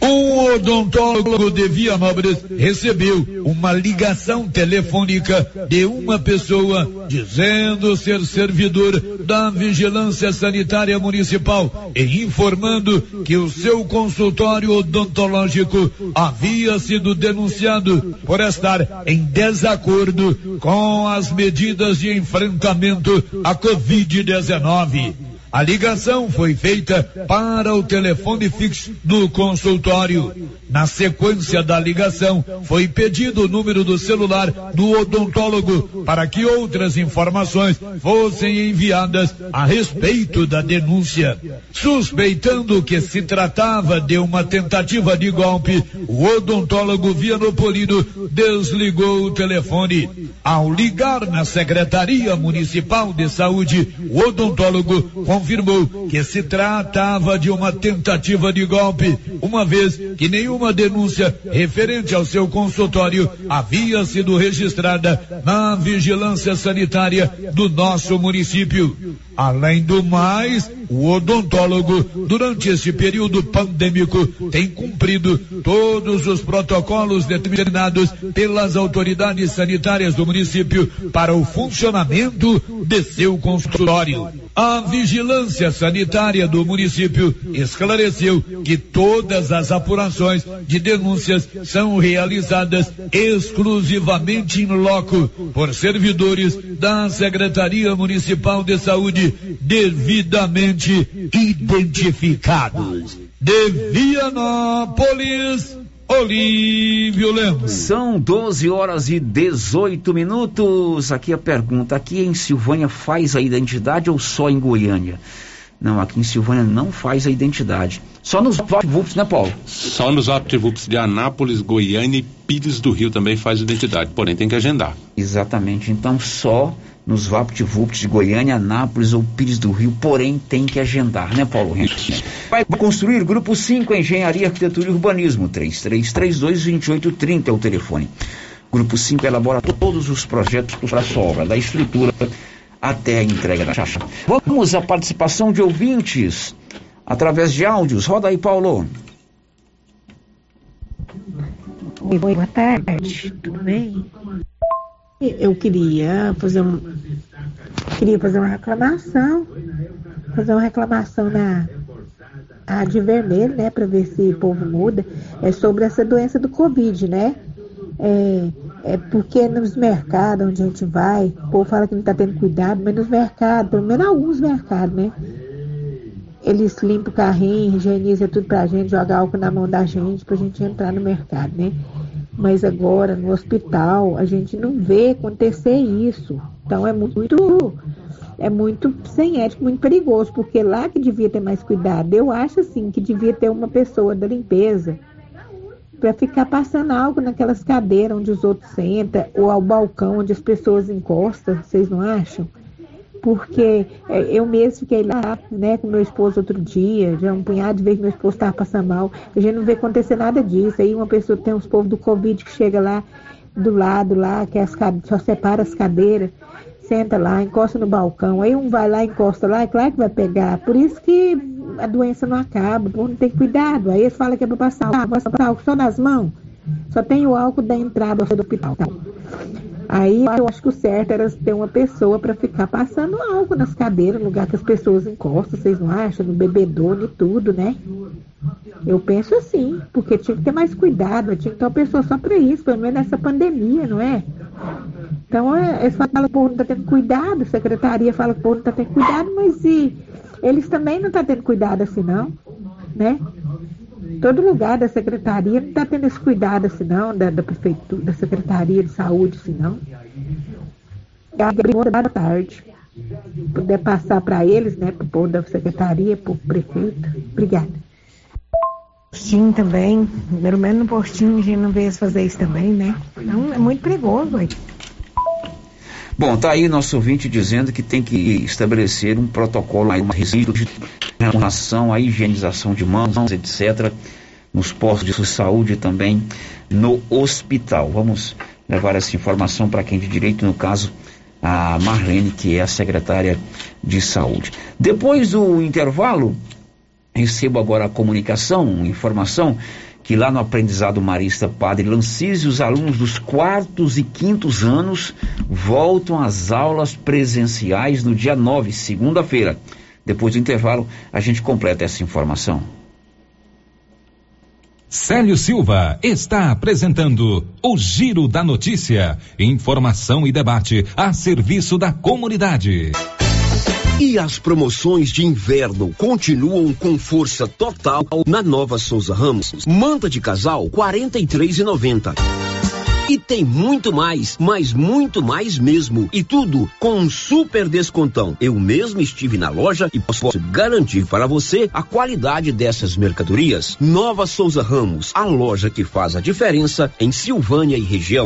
Um odontólogo de Vianópolis recebeu uma ligação telefônica de uma pessoa dizendo ser servidor da Vigilância Sanitária Municipal e informando que o seu consultório odontológico havia sido denunciado por estar em desacordo com as medidas de enfrentamento à Covid-19. A ligação foi feita para o telefone fixo do consultório. Na sequência da ligação, foi pedido o número do celular do odontólogo para que outras informações fossem enviadas a respeito da denúncia. Suspeitando que se tratava de uma tentativa de golpe, o odontólogo Vianopolino desligou o telefone. Ao ligar na Secretaria Municipal de Saúde, o odontólogo confirmou que se tratava de uma tentativa de golpe, uma vez que nenhuma denúncia referente ao seu consultório havia sido registrada na vigilância sanitária do nosso município. Além do mais, o odontólogo, durante esse período pandêmico, tem cumprido todos os protocolos determinados pelas autoridades sanitárias do município para o funcionamento de seu consultório. A vigilância sanitária do município esclareceu que todas as apurações de denúncias são realizadas exclusivamente em loco por servidores da Secretaria Municipal de Saúde devidamente identificados. De Vianópolis, Olívio Lemos. São 12 horas e 18 minutos. Aqui a pergunta: aqui em Silvânia faz a identidade ou só em Goiânia? Não, aqui em Silvânia não faz a identidade. Só nos VaptVups, né, Paulo? Só nos VaptVups de Anápolis, Goiânia e Pires do Rio também faz identidade, porém tem que agendar. Exatamente. Então só nos VaptVups de Goiânia, Anápolis ou Pires do Rio, porém tem que agendar, né, Paulo Henrique? Vai construir Grupo 5 Engenharia, Arquitetura e Urbanismo, 3332-2830 é o telefone. Grupo 5 elabora todos os projetos para a sua obra, da estrutura até a entrega da chapa. Vamos à participação de ouvintes através de áudios. Roda aí, Paulo. Oi, boa tarde, tudo bem? Eu queria fazer um, queria fazer uma reclamação, fazer uma reclamação na a de vermelho, né, para ver se o povo muda, é sobre essa doença do Covid, né? É, é porque nos mercados onde a gente vai, o povo fala que não está tendo cuidado, mas nos mercados, pelo menos alguns mercados, né? Eles limpam o carrinho, higienizam tudo pra gente, jogam álcool na mão da gente pra gente entrar no mercado, né? Mas agora, no hospital, a gente não vê acontecer isso. Então é muito, é muito sem ético, muito perigoso, porque lá que devia ter mais cuidado. Eu acho assim que devia ter uma pessoa da limpeza para ficar passando algo naquelas cadeiras onde os outros sentam, ou ao balcão onde as pessoas encostam, vocês não acham? Porque é, eu mesmo fiquei lá, né, com meu esposo outro dia, já um punhado de vezes meu esposo estava passando mal, a gente não vê acontecer nada disso. Aí uma pessoa tem uns povos do Covid que chega lá do lado lá, que as, só separa as cadeiras, senta lá, encosta no balcão, aí um vai lá, encosta lá, é claro que vai pegar. Por isso que a doença não acaba, não tem cuidado. Aí eles falam que é para passar álcool, passar álcool só nas mãos. Só tem o álcool da entrada do hospital. Aí eu acho que o certo era ter uma pessoa para ficar passando álcool nas cadeiras, no lugar que as pessoas encostam, vocês não acham? No bebedouro e tudo, né? Eu penso assim, porque tinha que ter mais cuidado, tinha que ter uma pessoa só para isso, pelo menos nessa pandemia, não é? Então, é, eles falam que o povo não está tendo cuidado, a secretaria fala que o povo não está tendo cuidado, mas e eles também não estão tá tendo cuidado assim, não, né? Todo lugar da secretaria não está tendo esse cuidado assim, não, da, da prefeitura, da secretaria de saúde, assim, não. Eu da tarde. Puder passar para eles, né, para o povo da secretaria, para o prefeito. Obrigada. Postinho também, pelo menos no postinho a gente não eles fazer isso também, né? Então é muito perigoso, aí. Bom, tá aí nosso ouvinte dizendo que tem que estabelecer um protocolo aí, um resíduo de relação à higienização de mãos, etc., nos postos de saúde e também no hospital. Vamos levar essa informação para quem de direito, no caso, a Marlene, que é a secretária de saúde. Depois do intervalo, recebo agora a comunicação, informação que lá no aprendizado marista Padre Lancísio, os alunos dos quartos e quintos anos voltam às aulas presenciais no dia 9, segunda-feira. Depois do intervalo, a gente completa essa informação. Célio Silva está apresentando o Giro da Notícia. Informação e debate a serviço da comunidade. E as promoções de inverno continuam com força total na Nova Souza Ramos. Manta de casal, quarenta e três e noventa. E tem muito mais, mas muito mais mesmo. E tudo com um super descontão. Eu mesmo estive na loja e posso garantir para você a qualidade dessas mercadorias. Nova Souza Ramos, a loja que faz a diferença em Silvânia e região.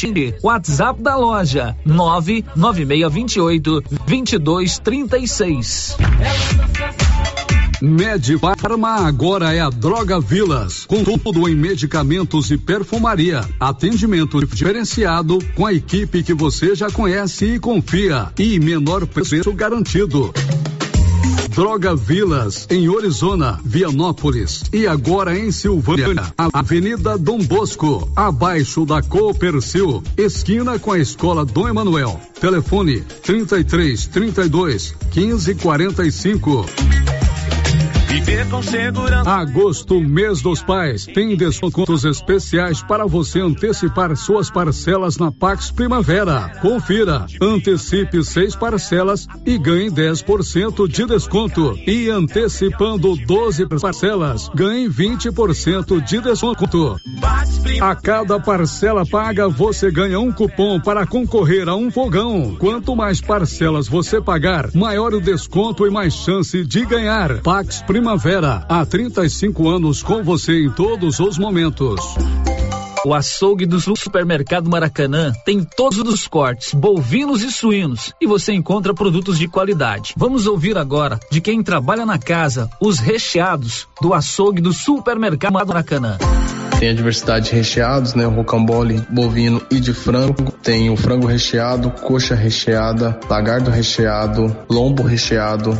WhatsApp da loja: 99628 2236. Medifarma agora é a Droga Vilas, com tudo em medicamentos e perfumaria. Atendimento diferenciado com a equipe que você já conhece e confia e menor preço garantido. Droga Vilas, em Orizona, Vianópolis e agora em Silvânia, Avenida Dom Bosco, abaixo da Copercil, esquina com a Escola Dom Emanuel. Telefone 33 32 15 45. Viver com segurança. Agosto, mês dos pais, tem descontos especiais para você antecipar suas parcelas na Pax Primavera. Confira, antecipe seis parcelas e ganhe 10% de desconto. E antecipando 12 parcelas, ganhe 20% de desconto. A cada parcela paga, você ganha um cupom para concorrer a um fogão. Quanto mais parcelas você pagar, maior o desconto e mais chance de ganhar. Pax Primavera, há 35 anos com você em todos os momentos. O açougue do Supermercado Maracanã tem todos os cortes, bovinos e suínos, e você encontra produtos de qualidade. Vamos ouvir agora de quem trabalha na casa os recheados do açougue do Supermercado Maracanã. Tem a diversidade de recheados, né? O rocambole bovino e de frango. Tem o frango recheado, coxa recheada, lagardo recheado, lombo recheado.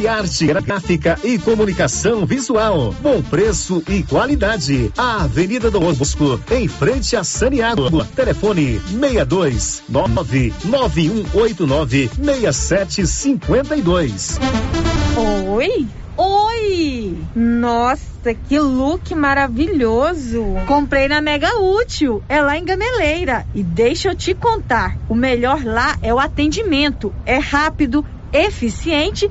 Criarte Gráfica e Comunicação Visual. Bom preço e qualidade. A Avenida do Bosco, em frente a Saniago. Telefone 62 99189 6752. Oi? Oi! Nossa, que look maravilhoso! Comprei na Mega Útil, é lá em Gameleira. E deixa eu te contar: o melhor lá é o atendimento. É rápido, eficiente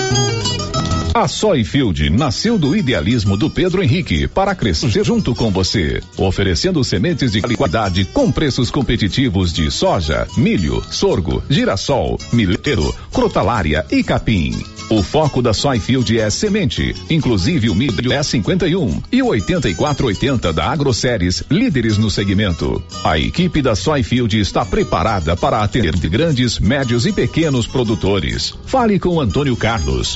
A Soyfield nasceu do idealismo do Pedro Henrique para crescer junto com você, oferecendo sementes de qualidade com preços competitivos de soja, milho, sorgo, girassol, milheiro, crotalária e capim. O foco da Soyfield é semente, inclusive o milho E51 e o 8480 da AgroSéries, líderes no segmento. A equipe da Soyfield está preparada para atender grandes, médios e pequenos produtores. Fale com Antônio Carlos.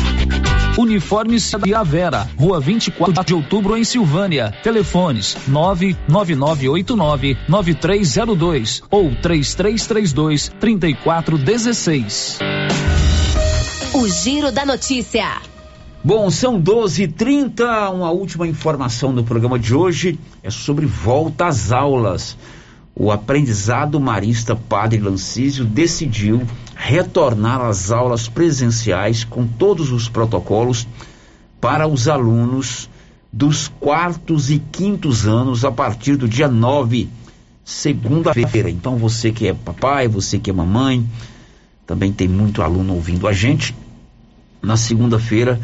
Uniformes Cia Vera, Rua 24 de Outubro em Silvânia. Telefones 99989 9302 ou 3332 3416. O Giro da Notícia. Bom, são 12h30. Uma última informação do programa de hoje é sobre volta às aulas. O aprendizado marista Padre Lancísio decidiu retornar às aulas presenciais com todos os protocolos para os alunos dos quartos e quintos anos a partir do dia 9, segunda-feira. Então você que é papai, você que é mamãe, também tem muito aluno ouvindo a gente. Na segunda-feira